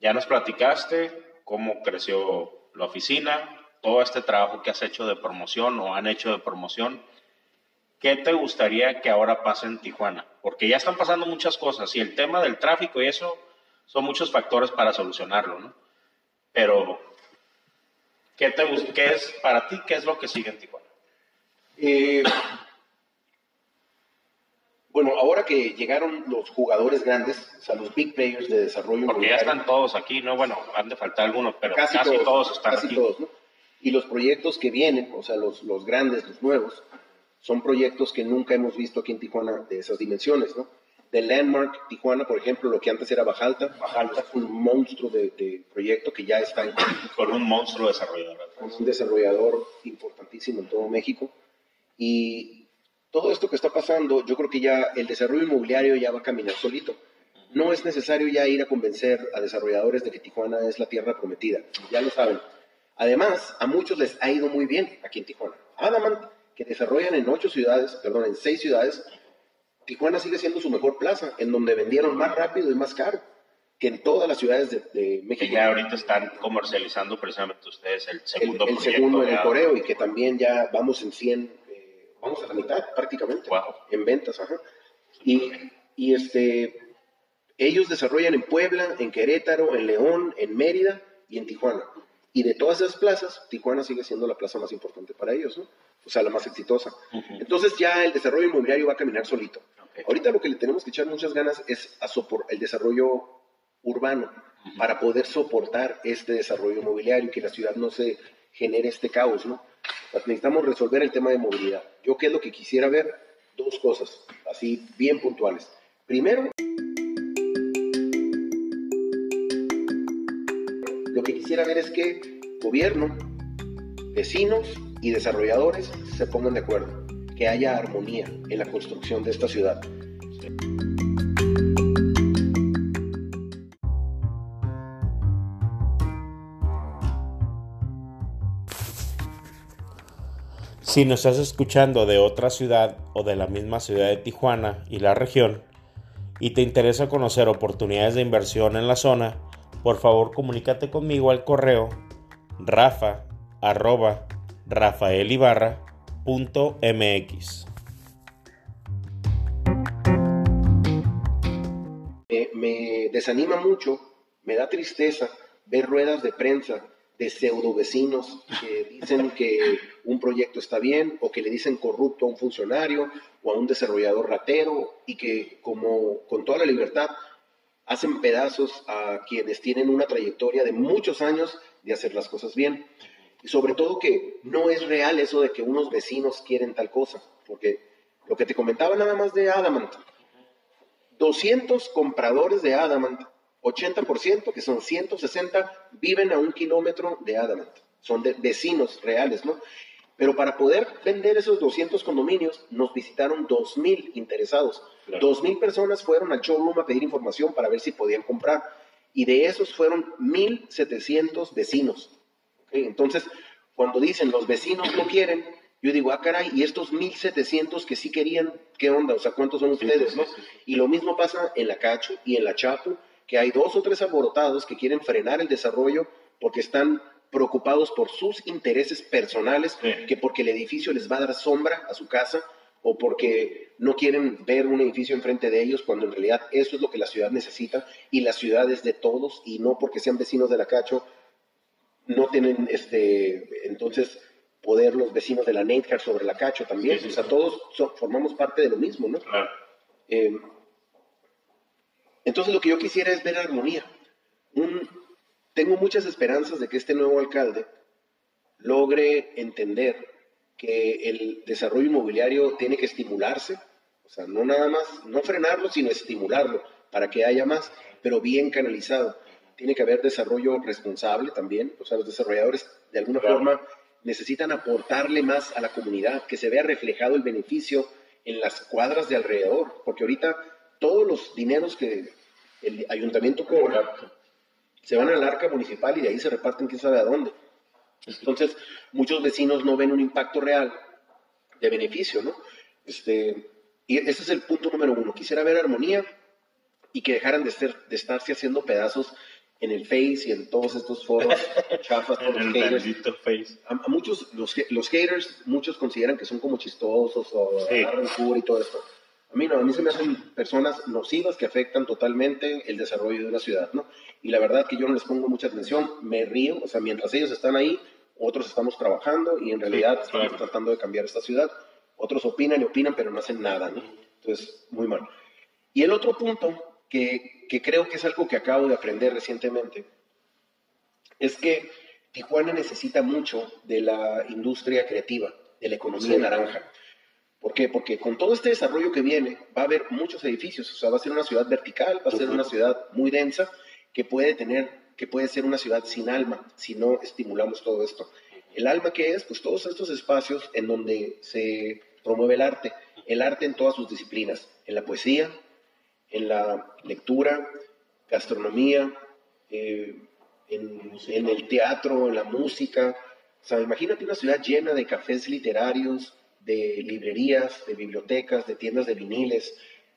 Ya nos platicaste cómo creció la oficina, todo este trabajo que has hecho de promoción o han hecho de promoción. ¿Qué te gustaría que ahora pase en Tijuana? Porque ya están pasando muchas cosas y el tema del tráfico y eso son muchos factores para solucionarlo, ¿no? Pero, ¿qué, te, ¿qué es para ti? ¿Qué es lo que sigue en Tijuana? Eh, bueno, ahora que llegaron los jugadores grandes, o sea, los big players de desarrollo. Porque ya están todos aquí, ¿no? Bueno, han de faltar algunos, pero casi, todos, están casi Todos, ¿no? Y los proyectos que vienen, o sea, los, los grandes, los nuevos, son proyectos que nunca hemos visto aquí en Tijuana de esas dimensiones, ¿no? De Landmark Tijuana, por ejemplo, lo que antes era Bajalta, Bajalta fue un monstruo de, proyecto que ya está en... Con un monstruo desarrollador. Con un desarrollador importantísimo en todo México. Y todo esto que está pasando, yo creo que ya el desarrollo inmobiliario ya va a caminar solito. No es necesario ya ir a convencer a desarrolladores de que Tijuana es la tierra prometida, ya lo saben. Además, a muchos les ha ido muy bien aquí en Tijuana. Adamant, que desarrollan en ocho ciudades, perdón, en seis ciudades, Tijuana sigue siendo su mejor plaza, en donde vendieron más rápido y más caro que en todas las ciudades de, México. Que ya ahorita están comercializando precisamente ustedes el segundo El, el segundo en el Coreo y que también ya vamos en 100 vamos a la mitad prácticamente en ventas, ajá. Y, y este, ellos desarrollan en Puebla, en Querétaro, en León, en Mérida y en Tijuana. Y de todas esas plazas, Tijuana sigue siendo la plaza más importante para ellos, ¿no? O sea, la más exitosa. Entonces ya el desarrollo inmobiliario va a caminar solito. Ahorita lo que le tenemos que echar muchas ganas es a el desarrollo urbano para poder soportar este desarrollo inmobiliario y que la ciudad no se genere este caos, ¿no? Necesitamos resolver el tema de movilidad. Yo qué es lo que quisiera ver, dos cosas, así bien puntuales. Primero, lo que quisiera ver es que gobierno, vecinos y desarrolladores se pongan de acuerdo, que haya armonía en la construcción de esta ciudad. Si nos estás escuchando de otra ciudad o de la misma ciudad de Tijuana y la región y te interesa conocer oportunidades de inversión en la zona, por favor comunícate conmigo al correo rafa arroba rafaelibarra.mx. Me, me desanima mucho, me da tristeza ver ruedas de prensa de pseudo vecinos que dicen que un proyecto está bien o que le dicen corrupto a un funcionario o a un desarrollador ratero y que como con toda la libertad hacen pedazos a quienes tienen una trayectoria de muchos años de hacer las cosas bien. Y sobre todo que no es real eso de que unos vecinos quieren tal cosa, porque lo que te comentaba nada más de Adamant, 200 compradores de Adamant 80%, que son 160, viven a un kilómetro de Adamant. Son vecinos reales, ¿no? Pero para poder vender esos 200 condominios, nos visitaron 2.000 interesados. 2.000 personas fueron al showroom a pedir información para ver si podían comprar. Y de esos fueron 1.700 vecinos. Entonces, cuando dicen los vecinos no quieren, yo digo, ah, caray, y estos 1.700 que sí querían, ¿qué onda? O sea, ¿cuántos son ustedes? ¿no? Y lo mismo pasa en la Cacho y en la Chapo que hay dos o tres alborotados que quieren frenar el desarrollo porque están preocupados por sus intereses personales, que porque el edificio les va a dar sombra a su casa o porque no quieren ver un edificio enfrente de ellos, cuando en realidad eso es lo que la ciudad necesita y la ciudad es de todos y no porque sean vecinos de la Cacho, no tienen este, entonces poder los vecinos de la Natecar sobre la Cacho también, o sea, todos formamos parte de lo mismo, ¿no? Claro. Eh, entonces lo que yo quisiera es ver armonía. Tengo muchas esperanzas de que este nuevo alcalde logre entender que el desarrollo inmobiliario tiene que estimularse, o sea, no nada más, no frenarlo, sino estimularlo para que haya más, pero bien canalizado. Tiene que haber desarrollo responsable también, o sea, los desarrolladores de alguna forma necesitan aportarle más a la comunidad, que se vea reflejado el beneficio en las cuadras de alrededor, porque ahorita todos los dineros que el ayuntamiento cobra se van al arca municipal y de ahí se reparten quién sabe a dónde. Entonces, muchos vecinos no ven un impacto real de beneficio, ¿no? Este, y ese es el punto número uno. Quisiera ver armonía y que dejaran de, ser, de estarse haciendo pedazos en el Face y en todos estos foros chafas por los haters. Face. A, muchos, los, los haters, muchos consideran que son como chistosos o sí. agarran y todo esto. A mí no, a mí se me hacen personas nocivas que afectan totalmente el desarrollo de una ciudad, ¿no? Y la verdad que yo no les pongo mucha atención, me río, o sea, mientras ellos están ahí, otros estamos trabajando y en realidad estamos tratando de cambiar esta ciudad. Otros opinan y opinan, pero no hacen nada, ¿no? Entonces, muy mal. Y el otro punto, que, que creo que es algo que acabo de aprender recientemente, es que Tijuana necesita mucho de la industria creativa, de la economía naranja. ¿Por qué? Porque con todo este desarrollo que viene va a haber muchos edificios, o sea, va a ser una ciudad vertical, va a ser una ciudad muy densa que puede tener, que puede ser una ciudad sin alma si no estimulamos todo esto. El alma que es, pues todos estos espacios en donde se promueve el arte, el arte en todas sus disciplinas, en la poesía, en la lectura, gastronomía, eh, en, en el teatro, en la música. O sea, imagínate una ciudad llena de cafés literarios, de librerías, de bibliotecas, de tiendas de viniles,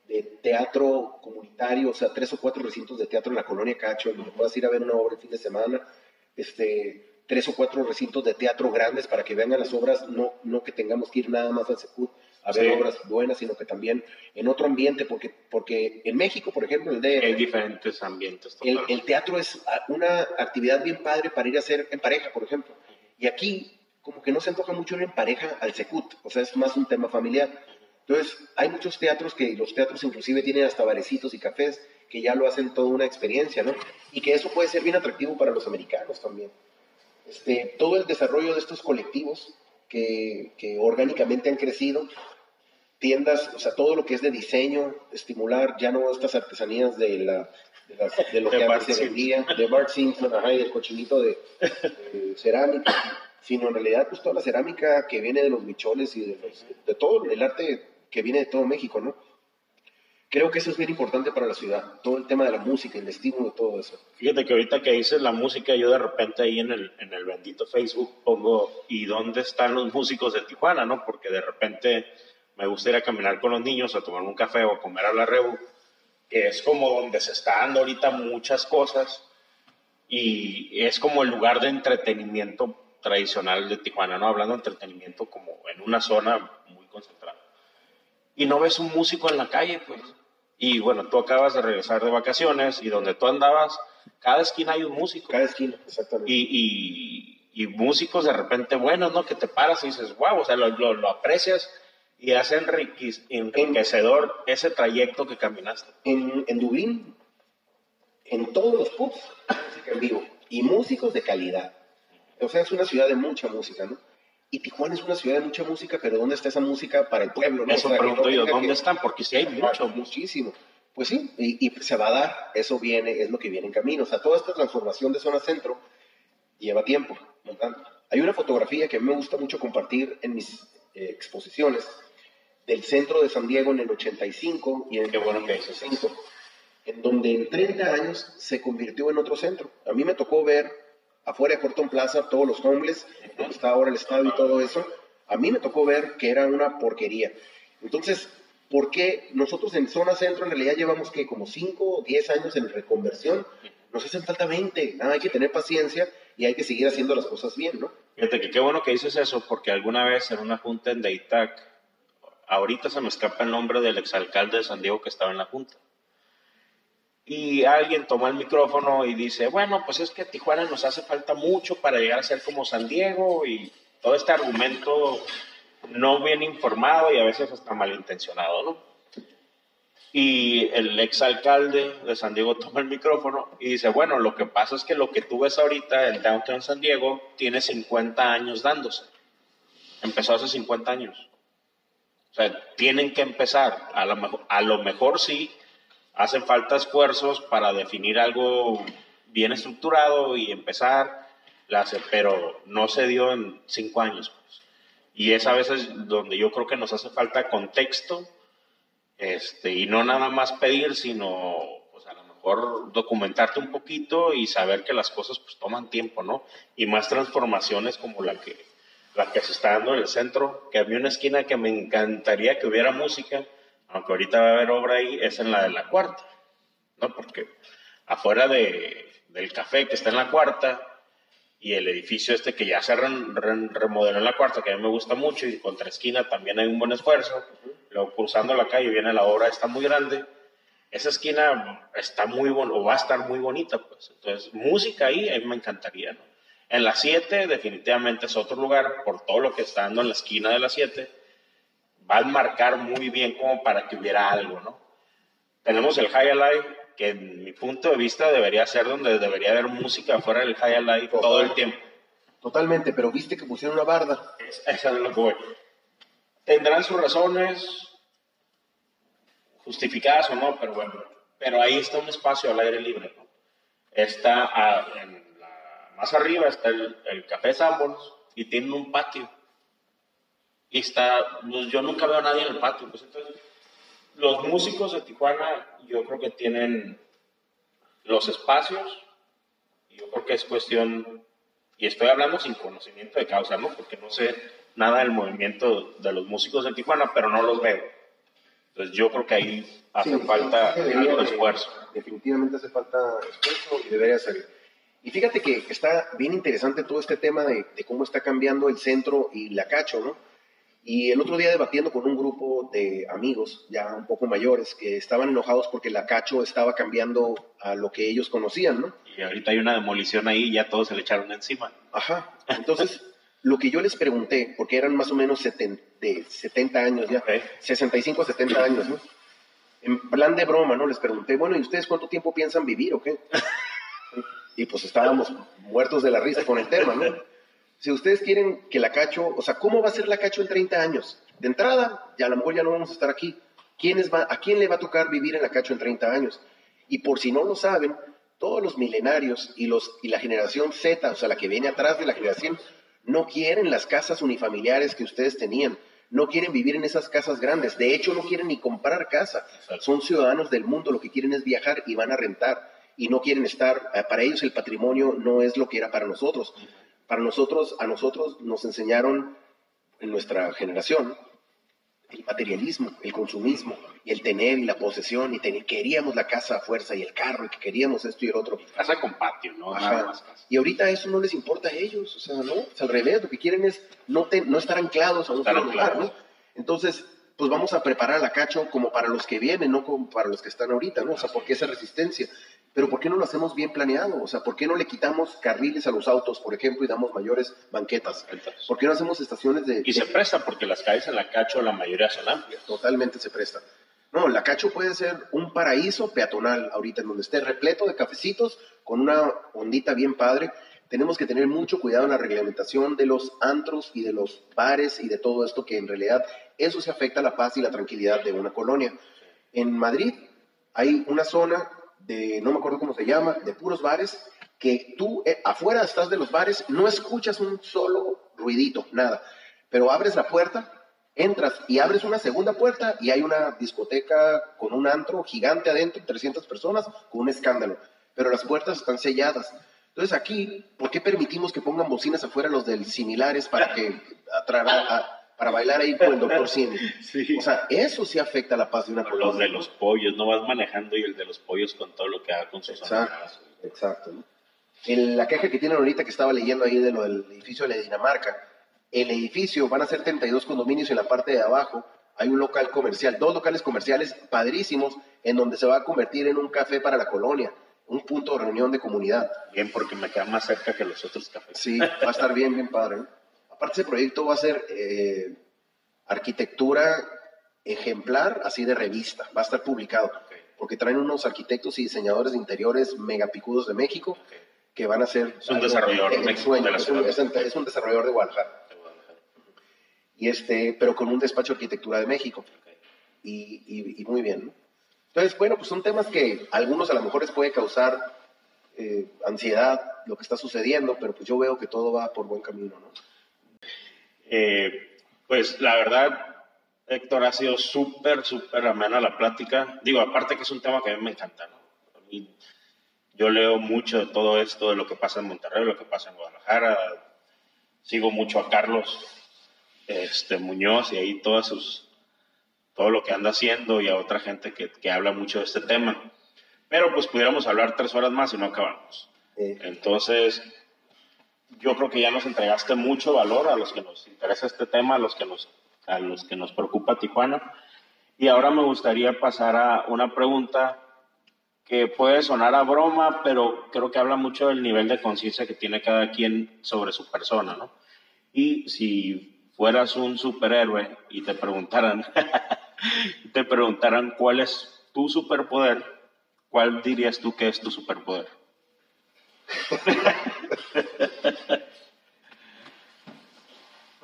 de teatro comunitario, o sea, tres o cuatro recintos de teatro en la colonia Cacho, donde puedas ir a ver una obra el fin de semana, este, tres o cuatro recintos de teatro grandes para que vean las obras, no, no que tengamos que ir nada más al Secut a ver obras buenas, sino que también en otro ambiente, porque, porque en México, por ejemplo, el de... Hay diferentes ambientes. El, el, teatro es una actividad bien padre para ir a hacer en pareja, por ejemplo. Y aquí como que no se antoja mucho ir en pareja al secut, o sea, es más un tema familiar. Entonces, hay muchos teatros que los teatros inclusive tienen hasta barecitos y cafés que ya lo hacen toda una experiencia, ¿no? Y que eso puede ser bien atractivo para los americanos también. Este, todo el desarrollo de estos colectivos que, que orgánicamente han crecido, tiendas, o sea, todo lo que es de diseño, estimular ya no estas artesanías de, la, de, las, de lo que antes se vendía, de Bart Simpson, ajá, y del cochinito de, de, cerámica, sino en realidad pues toda la cerámica que viene de los micholes y de, los, de todo el arte que viene de todo México, ¿no? Creo que eso es bien importante para la ciudad, todo el tema de la música, el estímulo, todo eso. Fíjate que ahorita que dices la música, yo de repente ahí en el, en el bendito Facebook pongo, ¿y dónde están los músicos de Tijuana? ¿no? Porque de repente me gusta ir a caminar con los niños, a tomar un café o a comer a la Rebu, que es como donde se está dando ahorita muchas cosas y es como el lugar de entretenimiento tradicional de Tijuana, ¿no? Hablando de entretenimiento como en una zona muy concentrada. Y no ves un músico en la calle, pues y bueno, tú acabas de regresar de vacaciones y donde tú andabas, cada esquina hay un músico. Cada esquina, exactamente. Y, y, y músicos de repente buenos, ¿no? Que te paras y dices, wow, o sea, lo, lo, lo aprecias y hace enriquecedor en, ese trayecto que caminaste. En, en Dublín, en todos los pubs, música en vivo y músicos de calidad. O sea, es una ciudad de mucha música, ¿no? Y Tijuana es una ciudad de mucha música, pero ¿dónde está esa música para el pueblo? ¿no? Eso o sea, pregunto no yo, ¿dónde que... están? Porque sí hay mucho. Muchísimo. Pues sí, y, y, se va a dar, eso viene, es lo que viene en camino. O sea, toda esta transformación de zona centro lleva tiempo, ¿no? Hay una fotografía que a mí me gusta mucho compartir en mis eh, exposiciones del centro de San Diego en el 85 y en Qué el bueno que 95, en donde en 30 años se convirtió en otro centro. A mí me tocó ver afuera de Corton Plaza todos los donde está ahora el estadio y todo eso. A mí me tocó ver que era una porquería. Entonces, ¿por qué nosotros en zona centro en realidad llevamos que como 5 o 10 años en reconversión? Nos hacen falta 20. Nada, hay que tener paciencia y hay que seguir haciendo las cosas bien, ¿no? Fíjate que qué bueno que dices eso, porque alguna vez en una junta en Deitac, ahorita se me escapa el nombre del exalcalde de San Diego que estaba en la junta. Y alguien toma el micrófono y dice, bueno, pues es que Tijuana nos hace falta mucho para llegar a ser como San Diego y todo este argumento no bien informado y a veces hasta malintencionado, ¿no? Y el exalcalde de San Diego toma el micrófono y dice, bueno, lo que pasa es que lo que tú ves ahorita en Downtown San Diego tiene 50 años dándose. Empezó hace 50 años. O sea, tienen que empezar. A lo mejor, a lo mejor sí, hacen falta esfuerzos para definir algo bien estructurado y empezar, pero no se dio en cinco años. Pues. Y es a veces donde yo creo que nos hace falta contexto este, y no nada más pedir, sino pues a lo mejor documentarte un poquito y saber que las cosas pues toman tiempo, ¿no? Y más transformaciones como la que, la que se está dando en el centro, que había una esquina que me encantaría que hubiera música, aunque ahorita va a haber obra ahí, es en la de la cuarta, ¿no? Porque afuera de, del café que está en la cuarta y el edificio este que ya se re, re, remodeló en la cuarta, que a mí me gusta mucho, y contra esquina también hay un buen esfuerzo, luego cruzando la calle viene la obra, está muy grande, esa esquina está muy bonita, o va a estar muy bonita, pues. Entonces, música ahí, a mí me encantaría, ¿no? En la 7 definitivamente es otro lugar, por todo lo que está dando en la esquina de la 7, va a marcar muy bien como para que hubiera algo, ¿no? Tenemos el High Alive, que en mi punto de vista debería ser donde debería haber música fuera del High Alive Total, todo el tiempo. Totalmente, pero viste que pusieron una barda. Es, esa es lo que voy. Tendrán sus razones justificadas o no, pero bueno, pero ahí está un espacio al aire libre, ¿no? Está a, en la, más arriba está el, el Café Sanborns y tienen un patio y está, pues yo nunca veo a nadie en el patio. Pues entonces, los músicos de Tijuana yo creo que tienen los espacios, yo creo que es cuestión, y estoy hablando sin conocimiento de causa, ¿no? Porque no sé nada del movimiento de los músicos de Tijuana, pero no los veo. Entonces yo creo que ahí hace sí, falta algo de esfuerzo. Definitivamente hace falta esfuerzo y debería ser. Y fíjate que está bien interesante todo este tema de, de cómo está cambiando el centro y la cacho, ¿no? Y el otro día debatiendo con un grupo de amigos ya un poco mayores que estaban enojados porque la Cacho estaba cambiando a lo que ellos conocían, ¿no? Y ahorita hay una demolición ahí y ya todos se le echaron encima. Ajá. Entonces, lo que yo les pregunté, porque eran más o menos 70, de 70 años ya, 65, 70 años, ¿no? En plan de broma, ¿no? Les pregunté, bueno, ¿y ustedes cuánto tiempo piensan vivir o qué? y pues estábamos muertos de la risa con el tema, ¿no? Si ustedes quieren que la cacho, o sea, ¿cómo va a ser la cacho en 30 años? De entrada, ya a lo mejor ya no vamos a estar aquí. va, ¿A quién le va a tocar vivir en la cacho en 30 años? Y por si no lo saben, todos los milenarios y, los, y la generación Z, o sea, la que viene atrás de la generación, no quieren las casas unifamiliares que ustedes tenían, no quieren vivir en esas casas grandes, de hecho no quieren ni comprar casa, son ciudadanos del mundo, lo que quieren es viajar y van a rentar y no quieren estar, eh, para ellos el patrimonio no es lo que era para nosotros. Para nosotros, a nosotros nos enseñaron en nuestra generación el materialismo, el consumismo, y el tener y la posesión, y queríamos la casa a fuerza y el carro, y que queríamos esto y el otro. Casa con patio, ¿no? Y ahorita eso no les importa a ellos, o sea, ¿no? Es al revés, lo que quieren es no, no estar anclados a un solo lugar, ¿no? Entonces, pues vamos a preparar la cacho como para los que vienen, no como para los que están ahorita, ¿no? O sea, porque esa resistencia. Pero ¿por qué no lo hacemos bien planeado? O sea, ¿por qué no le quitamos carriles a los autos, por ejemplo, y damos mayores banquetas? ¿Por qué no hacemos estaciones de... Y se presta, porque las calles en la Cacho la mayoría son amplias. Totalmente se presta. No, la Cacho puede ser un paraíso peatonal ahorita, en donde esté repleto de cafecitos, con una ondita bien padre. Tenemos que tener mucho cuidado en la reglamentación de los antros y de los bares y de todo esto, que en realidad eso se afecta a la paz y la tranquilidad de una colonia. En Madrid hay una zona de, no me acuerdo cómo se llama, de puros bares, que tú eh, afuera estás de los bares, no escuchas un solo ruidito, nada, pero abres la puerta, entras y abres una segunda puerta y hay una discoteca con un antro gigante adentro, 300 personas, con un escándalo, pero las puertas están selladas. Entonces aquí, ¿por qué permitimos que pongan bocinas afuera los del similares para que a, para bailar ahí con el doctor Cine. O sea, eso sí afecta la paz de una colonia. Los de los pollos, no vas manejando y el de los pollos con todo lo que haga con sus Exacto, exacto. En la queja que tienen ahorita que estaba leyendo ahí de lo del edificio de la Dinamarca, el edificio van a ser 32 condominios y en la parte de abajo hay un local comercial, dos locales comerciales padrísimos en donde se va a convertir en un café para la colonia, un punto de reunión de comunidad. Bien, porque me queda más cerca que los otros cafés. Sí, va a estar bien, bien padre. ¿no? Aparte, ese proyecto va a ser eh, arquitectura ejemplar, así de revista, va a estar publicado, porque traen unos arquitectos y diseñadores de interiores megapicudos de México que van a ser... Es un desarrollador de, es, un, desarrollador de Guadalajara. Y este, pero con un despacho de arquitectura de México. Y, muy bien. Entonces, bueno, pues son temas que a algunos a lo mejor les puede causar eh, ansiedad lo que está sucediendo, pero pues yo veo que todo va por buen camino, ¿no? Eh, pues la verdad, Héctor, ha sido súper, súper amena la plática. Digo, aparte que es un tema que a mí me encanta, ¿no? yo leo mucho de todo esto, de lo que pasa en Monterrey, lo que pasa en Guadalajara. Sigo mucho a Carlos este, Muñoz y ahí todas sus, todo lo que anda haciendo y a otra gente que, que habla mucho de este tema. Pero pues pudiéramos hablar tres horas más y no acabamos. Entonces, yo creo que ya nos entregaste mucho valor a los que nos interesa este tema, a los que nos, a los que nos preocupa Tijuana. Y ahora me gustaría pasar a una pregunta que puede sonar a broma, pero creo que habla mucho del nivel de conciencia que tiene cada quien sobre su persona, ¿no? Y si fueras un superhéroe y te preguntaran, te preguntaran cuál es tu superpoder, ¿cuál dirías tú que es tu superpoder?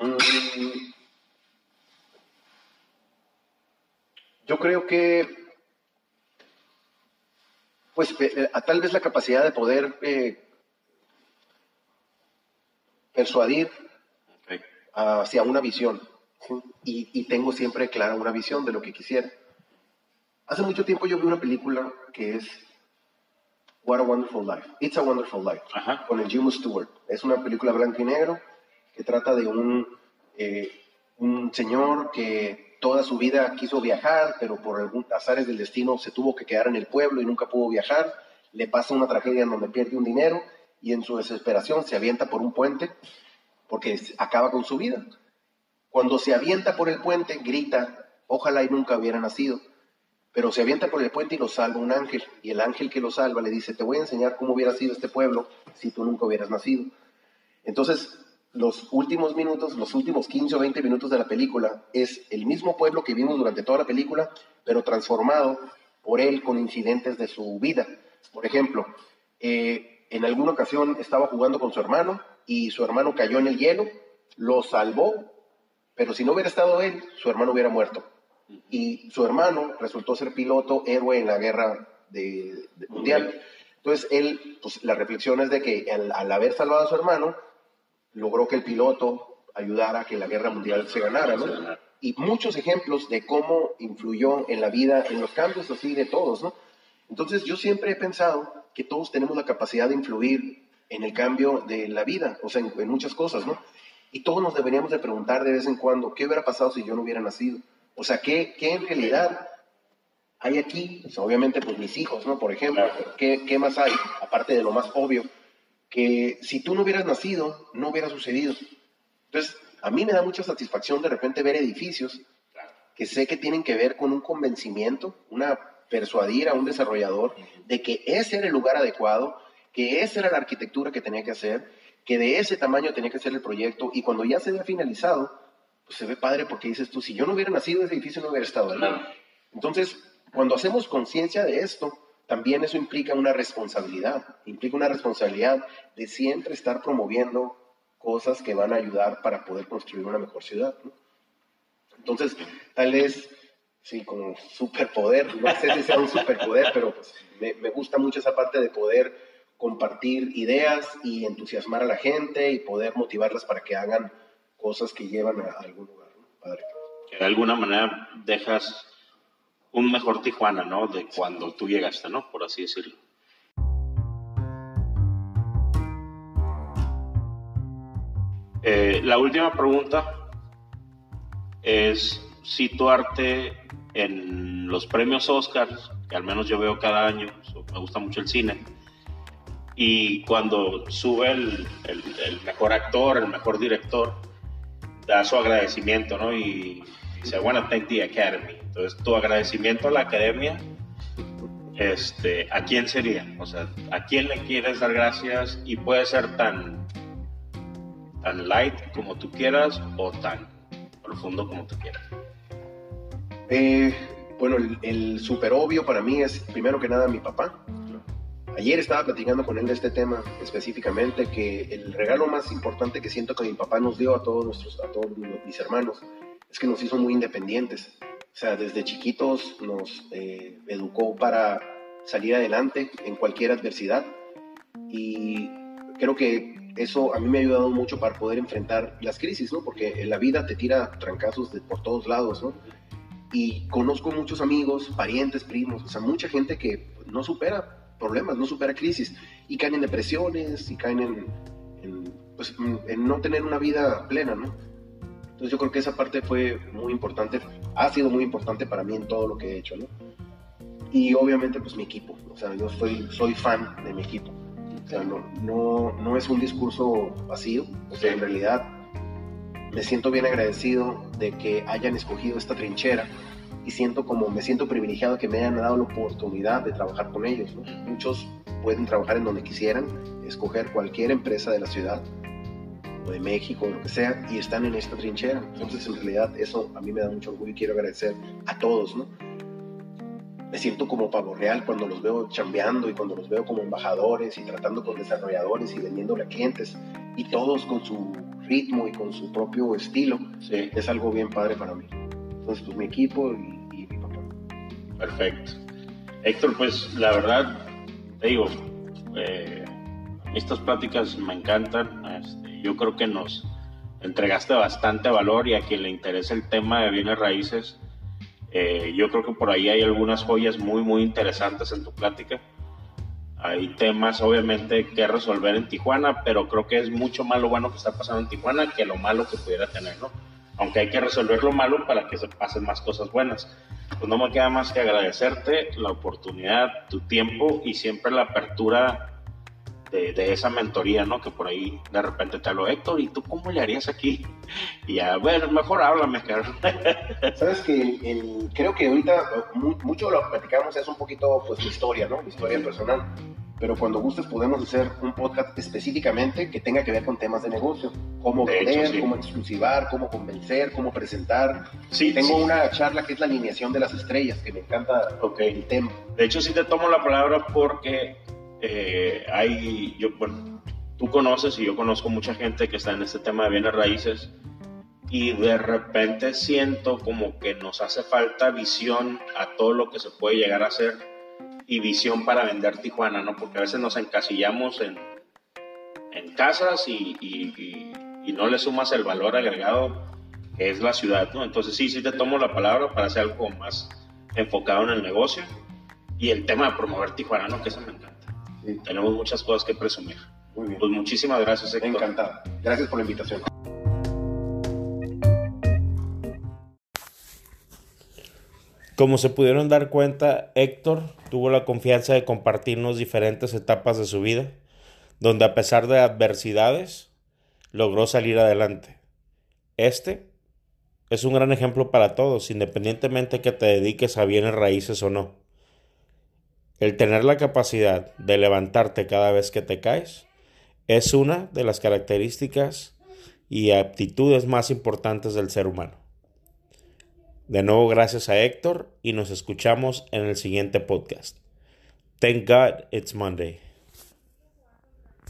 Mm. Yo creo que, pues, eh, tal vez la capacidad de poder eh, persuadir hacia una visión. Y, y, tengo siempre clara una visión de lo que quisiera. Hace mucho tiempo yo vi una película que es What a Wonderful Life. It's a Wonderful Life. Con el Jim Stewart. Es una película blanco y negro que trata de un, eh, un señor que toda su vida quiso viajar, pero por algún azares del destino se tuvo que quedar en el pueblo y nunca pudo viajar. Le pasa una tragedia en donde pierde un dinero y en su desesperación se avienta por un puente porque acaba con su vida. Cuando se avienta por el puente, grita, ojalá y nunca hubiera nacido. Pero se avienta por el puente y lo salva un ángel. Y el ángel que lo salva le dice, te voy a enseñar cómo hubiera sido este pueblo si tú nunca hubieras nacido. Entonces, los últimos minutos, los últimos 15 o 20 minutos de la película, es el mismo pueblo que vimos durante toda la película, pero transformado por él con incidentes de su vida. Por ejemplo, eh, en alguna ocasión estaba jugando con su hermano y su hermano cayó en el hielo, lo salvó, pero si no hubiera estado él, su hermano hubiera muerto. Y su hermano resultó ser piloto, héroe en la guerra de, mundial. Entonces, él, pues la reflexión es de que al haber salvado a su hermano, logró que el piloto ayudara a que la guerra mundial se ganara, ¿no? Y muchos ejemplos de cómo influyó en la vida, en los cambios así de todos, ¿no? Entonces yo siempre he pensado que todos tenemos la capacidad de influir en el cambio de la vida, o sea, en, muchas cosas, ¿no? Y todos nos deberíamos de preguntar de vez en cuando, ¿qué hubiera pasado si yo no hubiera nacido? O sea, ¿qué, qué en realidad hay aquí? obviamente, pues mis hijos, ¿no? Por ejemplo, ¿qué, ¿qué más hay? Aparte de lo más obvio, que si tú no hubieras nacido, no hubiera sucedido. Entonces, a mí me da mucha satisfacción de repente ver edificios que sé que tienen que ver con un convencimiento, una persuadir a un desarrollador de que ese era el lugar adecuado, que esa era la arquitectura que tenía que hacer, que de ese tamaño tenía que ser el proyecto y cuando ya se vea finalizado, pues se ve padre porque dices tú, si yo no hubiera nacido ese edificio no hubiera estado ahí. Entonces, cuando hacemos conciencia de esto, también eso implica una responsabilidad, implica una responsabilidad de siempre estar promoviendo cosas que van a ayudar para poder construir una mejor ciudad. Entonces, tal vez, sí, como superpoder, no sé si sea un superpoder, pero pues, me, gusta mucho esa parte de poder compartir ideas y entusiasmar a la gente y poder motivarlas para que hagan cosas que llevan a, algún lugar. Padre. Que de alguna manera dejas un mejor Tijuana, ¿no? De cuando tú llegaste, ¿no? Por así decirlo. Eh, la última pregunta es situarte en los premios Oscars, que al menos yo veo cada año, me gusta mucho el cine, y cuando sube el, el mejor actor, el mejor director, da su agradecimiento, ¿no? Y dice, I want to thank the Academy. Entonces, tu agradecimiento a la Academia, este, ¿a quién sería? O sea, ¿a quién le quieres dar gracias? Y puede ser tan, tan light como tú quieras o tan profundo como tú quieras. Eh, bueno, el, el súper obvio para mí es, primero que nada, mi papá. Ayer estaba platicando con él de este tema específicamente, que el regalo más importante que siento que mi papá nos dio a todos, nuestros, a todos mis hermanos es que nos hizo muy independientes. O sea, desde chiquitos nos eh, educó para salir adelante en cualquier adversidad y creo que eso a mí me ha ayudado mucho para poder enfrentar las crisis, ¿no? Porque la vida te tira trancazos de, por todos lados, ¿no? Y conozco muchos amigos, parientes, primos, o sea, mucha gente que no supera problemas, no supera crisis y caen en depresiones y caen en, pues, en no tener una vida plena, ¿no? Entonces yo creo que esa parte fue muy importante, ha sido muy importante para mí en todo lo que he hecho, ¿no? Y obviamente pues mi equipo, o sea, yo soy, soy fan de mi equipo. O sea, no, no, no es un discurso vacío, o sea, en realidad me siento bien agradecido de que hayan escogido esta trinchera y siento como me siento privilegiado que me hayan dado la oportunidad de trabajar con ellos. ¿no? Muchos pueden trabajar en donde quisieran, escoger cualquier empresa de la ciudad, de México, o lo que sea, y están en esta trinchera. Entonces, en realidad, eso a mí me da mucho orgullo y quiero agradecer a todos, ¿no? Me siento como pavo real cuando los veo chambeando y cuando los veo como embajadores y tratando con desarrolladores y vendiéndole a clientes y todos con su ritmo y con su propio estilo. Sí. Es algo bien padre para mí. Entonces, pues mi equipo y, mi papá. Perfecto. Héctor, pues la verdad, te digo, eh, estas pláticas me encantan. Este, yo creo que nos entregaste bastante valor y a quien le interesa el tema de bienes raíces, eh, yo creo que por ahí hay algunas joyas muy, muy interesantes en tu plática. Hay temas, obviamente, que resolver en Tijuana, pero creo que es mucho más lo bueno que está pasando en Tijuana que lo malo que pudiera tener, ¿no? Aunque hay que resolver lo malo para que se pasen más cosas buenas. Pues no me queda más que agradecerte la oportunidad, tu tiempo y siempre la apertura de, esa mentoría, ¿no? Que por ahí de repente te hablo, Héctor, ¿y tú cómo le harías aquí? Y a ver, mejor háblame, Sabes que creo que ahorita mucho lo platicamos es un poquito, pues, mi historia, ¿no? Mi historia personal. Pero cuando gustes podemos hacer un podcast específicamente que tenga que ver con temas de negocio, cómo De hecho, vender, sí. cómo exclusivar, cómo convencer, cómo presentar. Sí, Tengo sí. una charla que es la alineación de las estrellas, que me encanta Ok. el tema. De hecho, sí te tomo la palabra porque eh, hay, yo, bueno, tú conoces y yo conozco mucha gente que está en este tema de bienes raíces y de repente siento como que nos hace falta visión a todo lo que se puede llegar a hacer y visión para vender Tijuana, ¿no? Porque a veces nos encasillamos en, en casas y, y- y- y no le sumas el valor agregado que es la ciudad, ¿no? Entonces sí, sí te tomo la palabra para hacer algo más enfocado en el negocio y el tema de promover Tijuana, ¿no? Que eso me encanta. Sí, Tenemos muchas cosas que presumir. muy bien. Pues muchísimas gracias, Héctor. Encantado. Gracias por la invitación. Como se pudieron dar cuenta, Héctor tuvo la confianza de compartirnos diferentes etapas de su vida, donde a pesar de adversidades, logró salir adelante. Este es un gran ejemplo para todos, independientemente que te dediques a bienes raíces o no. El tener la capacidad de levantarte cada vez que te caes es una de las características y aptitudes más importantes del ser humano. De nuevo, gracias a Héctor y nos escuchamos en el siguiente podcast. Thank God it's Monday.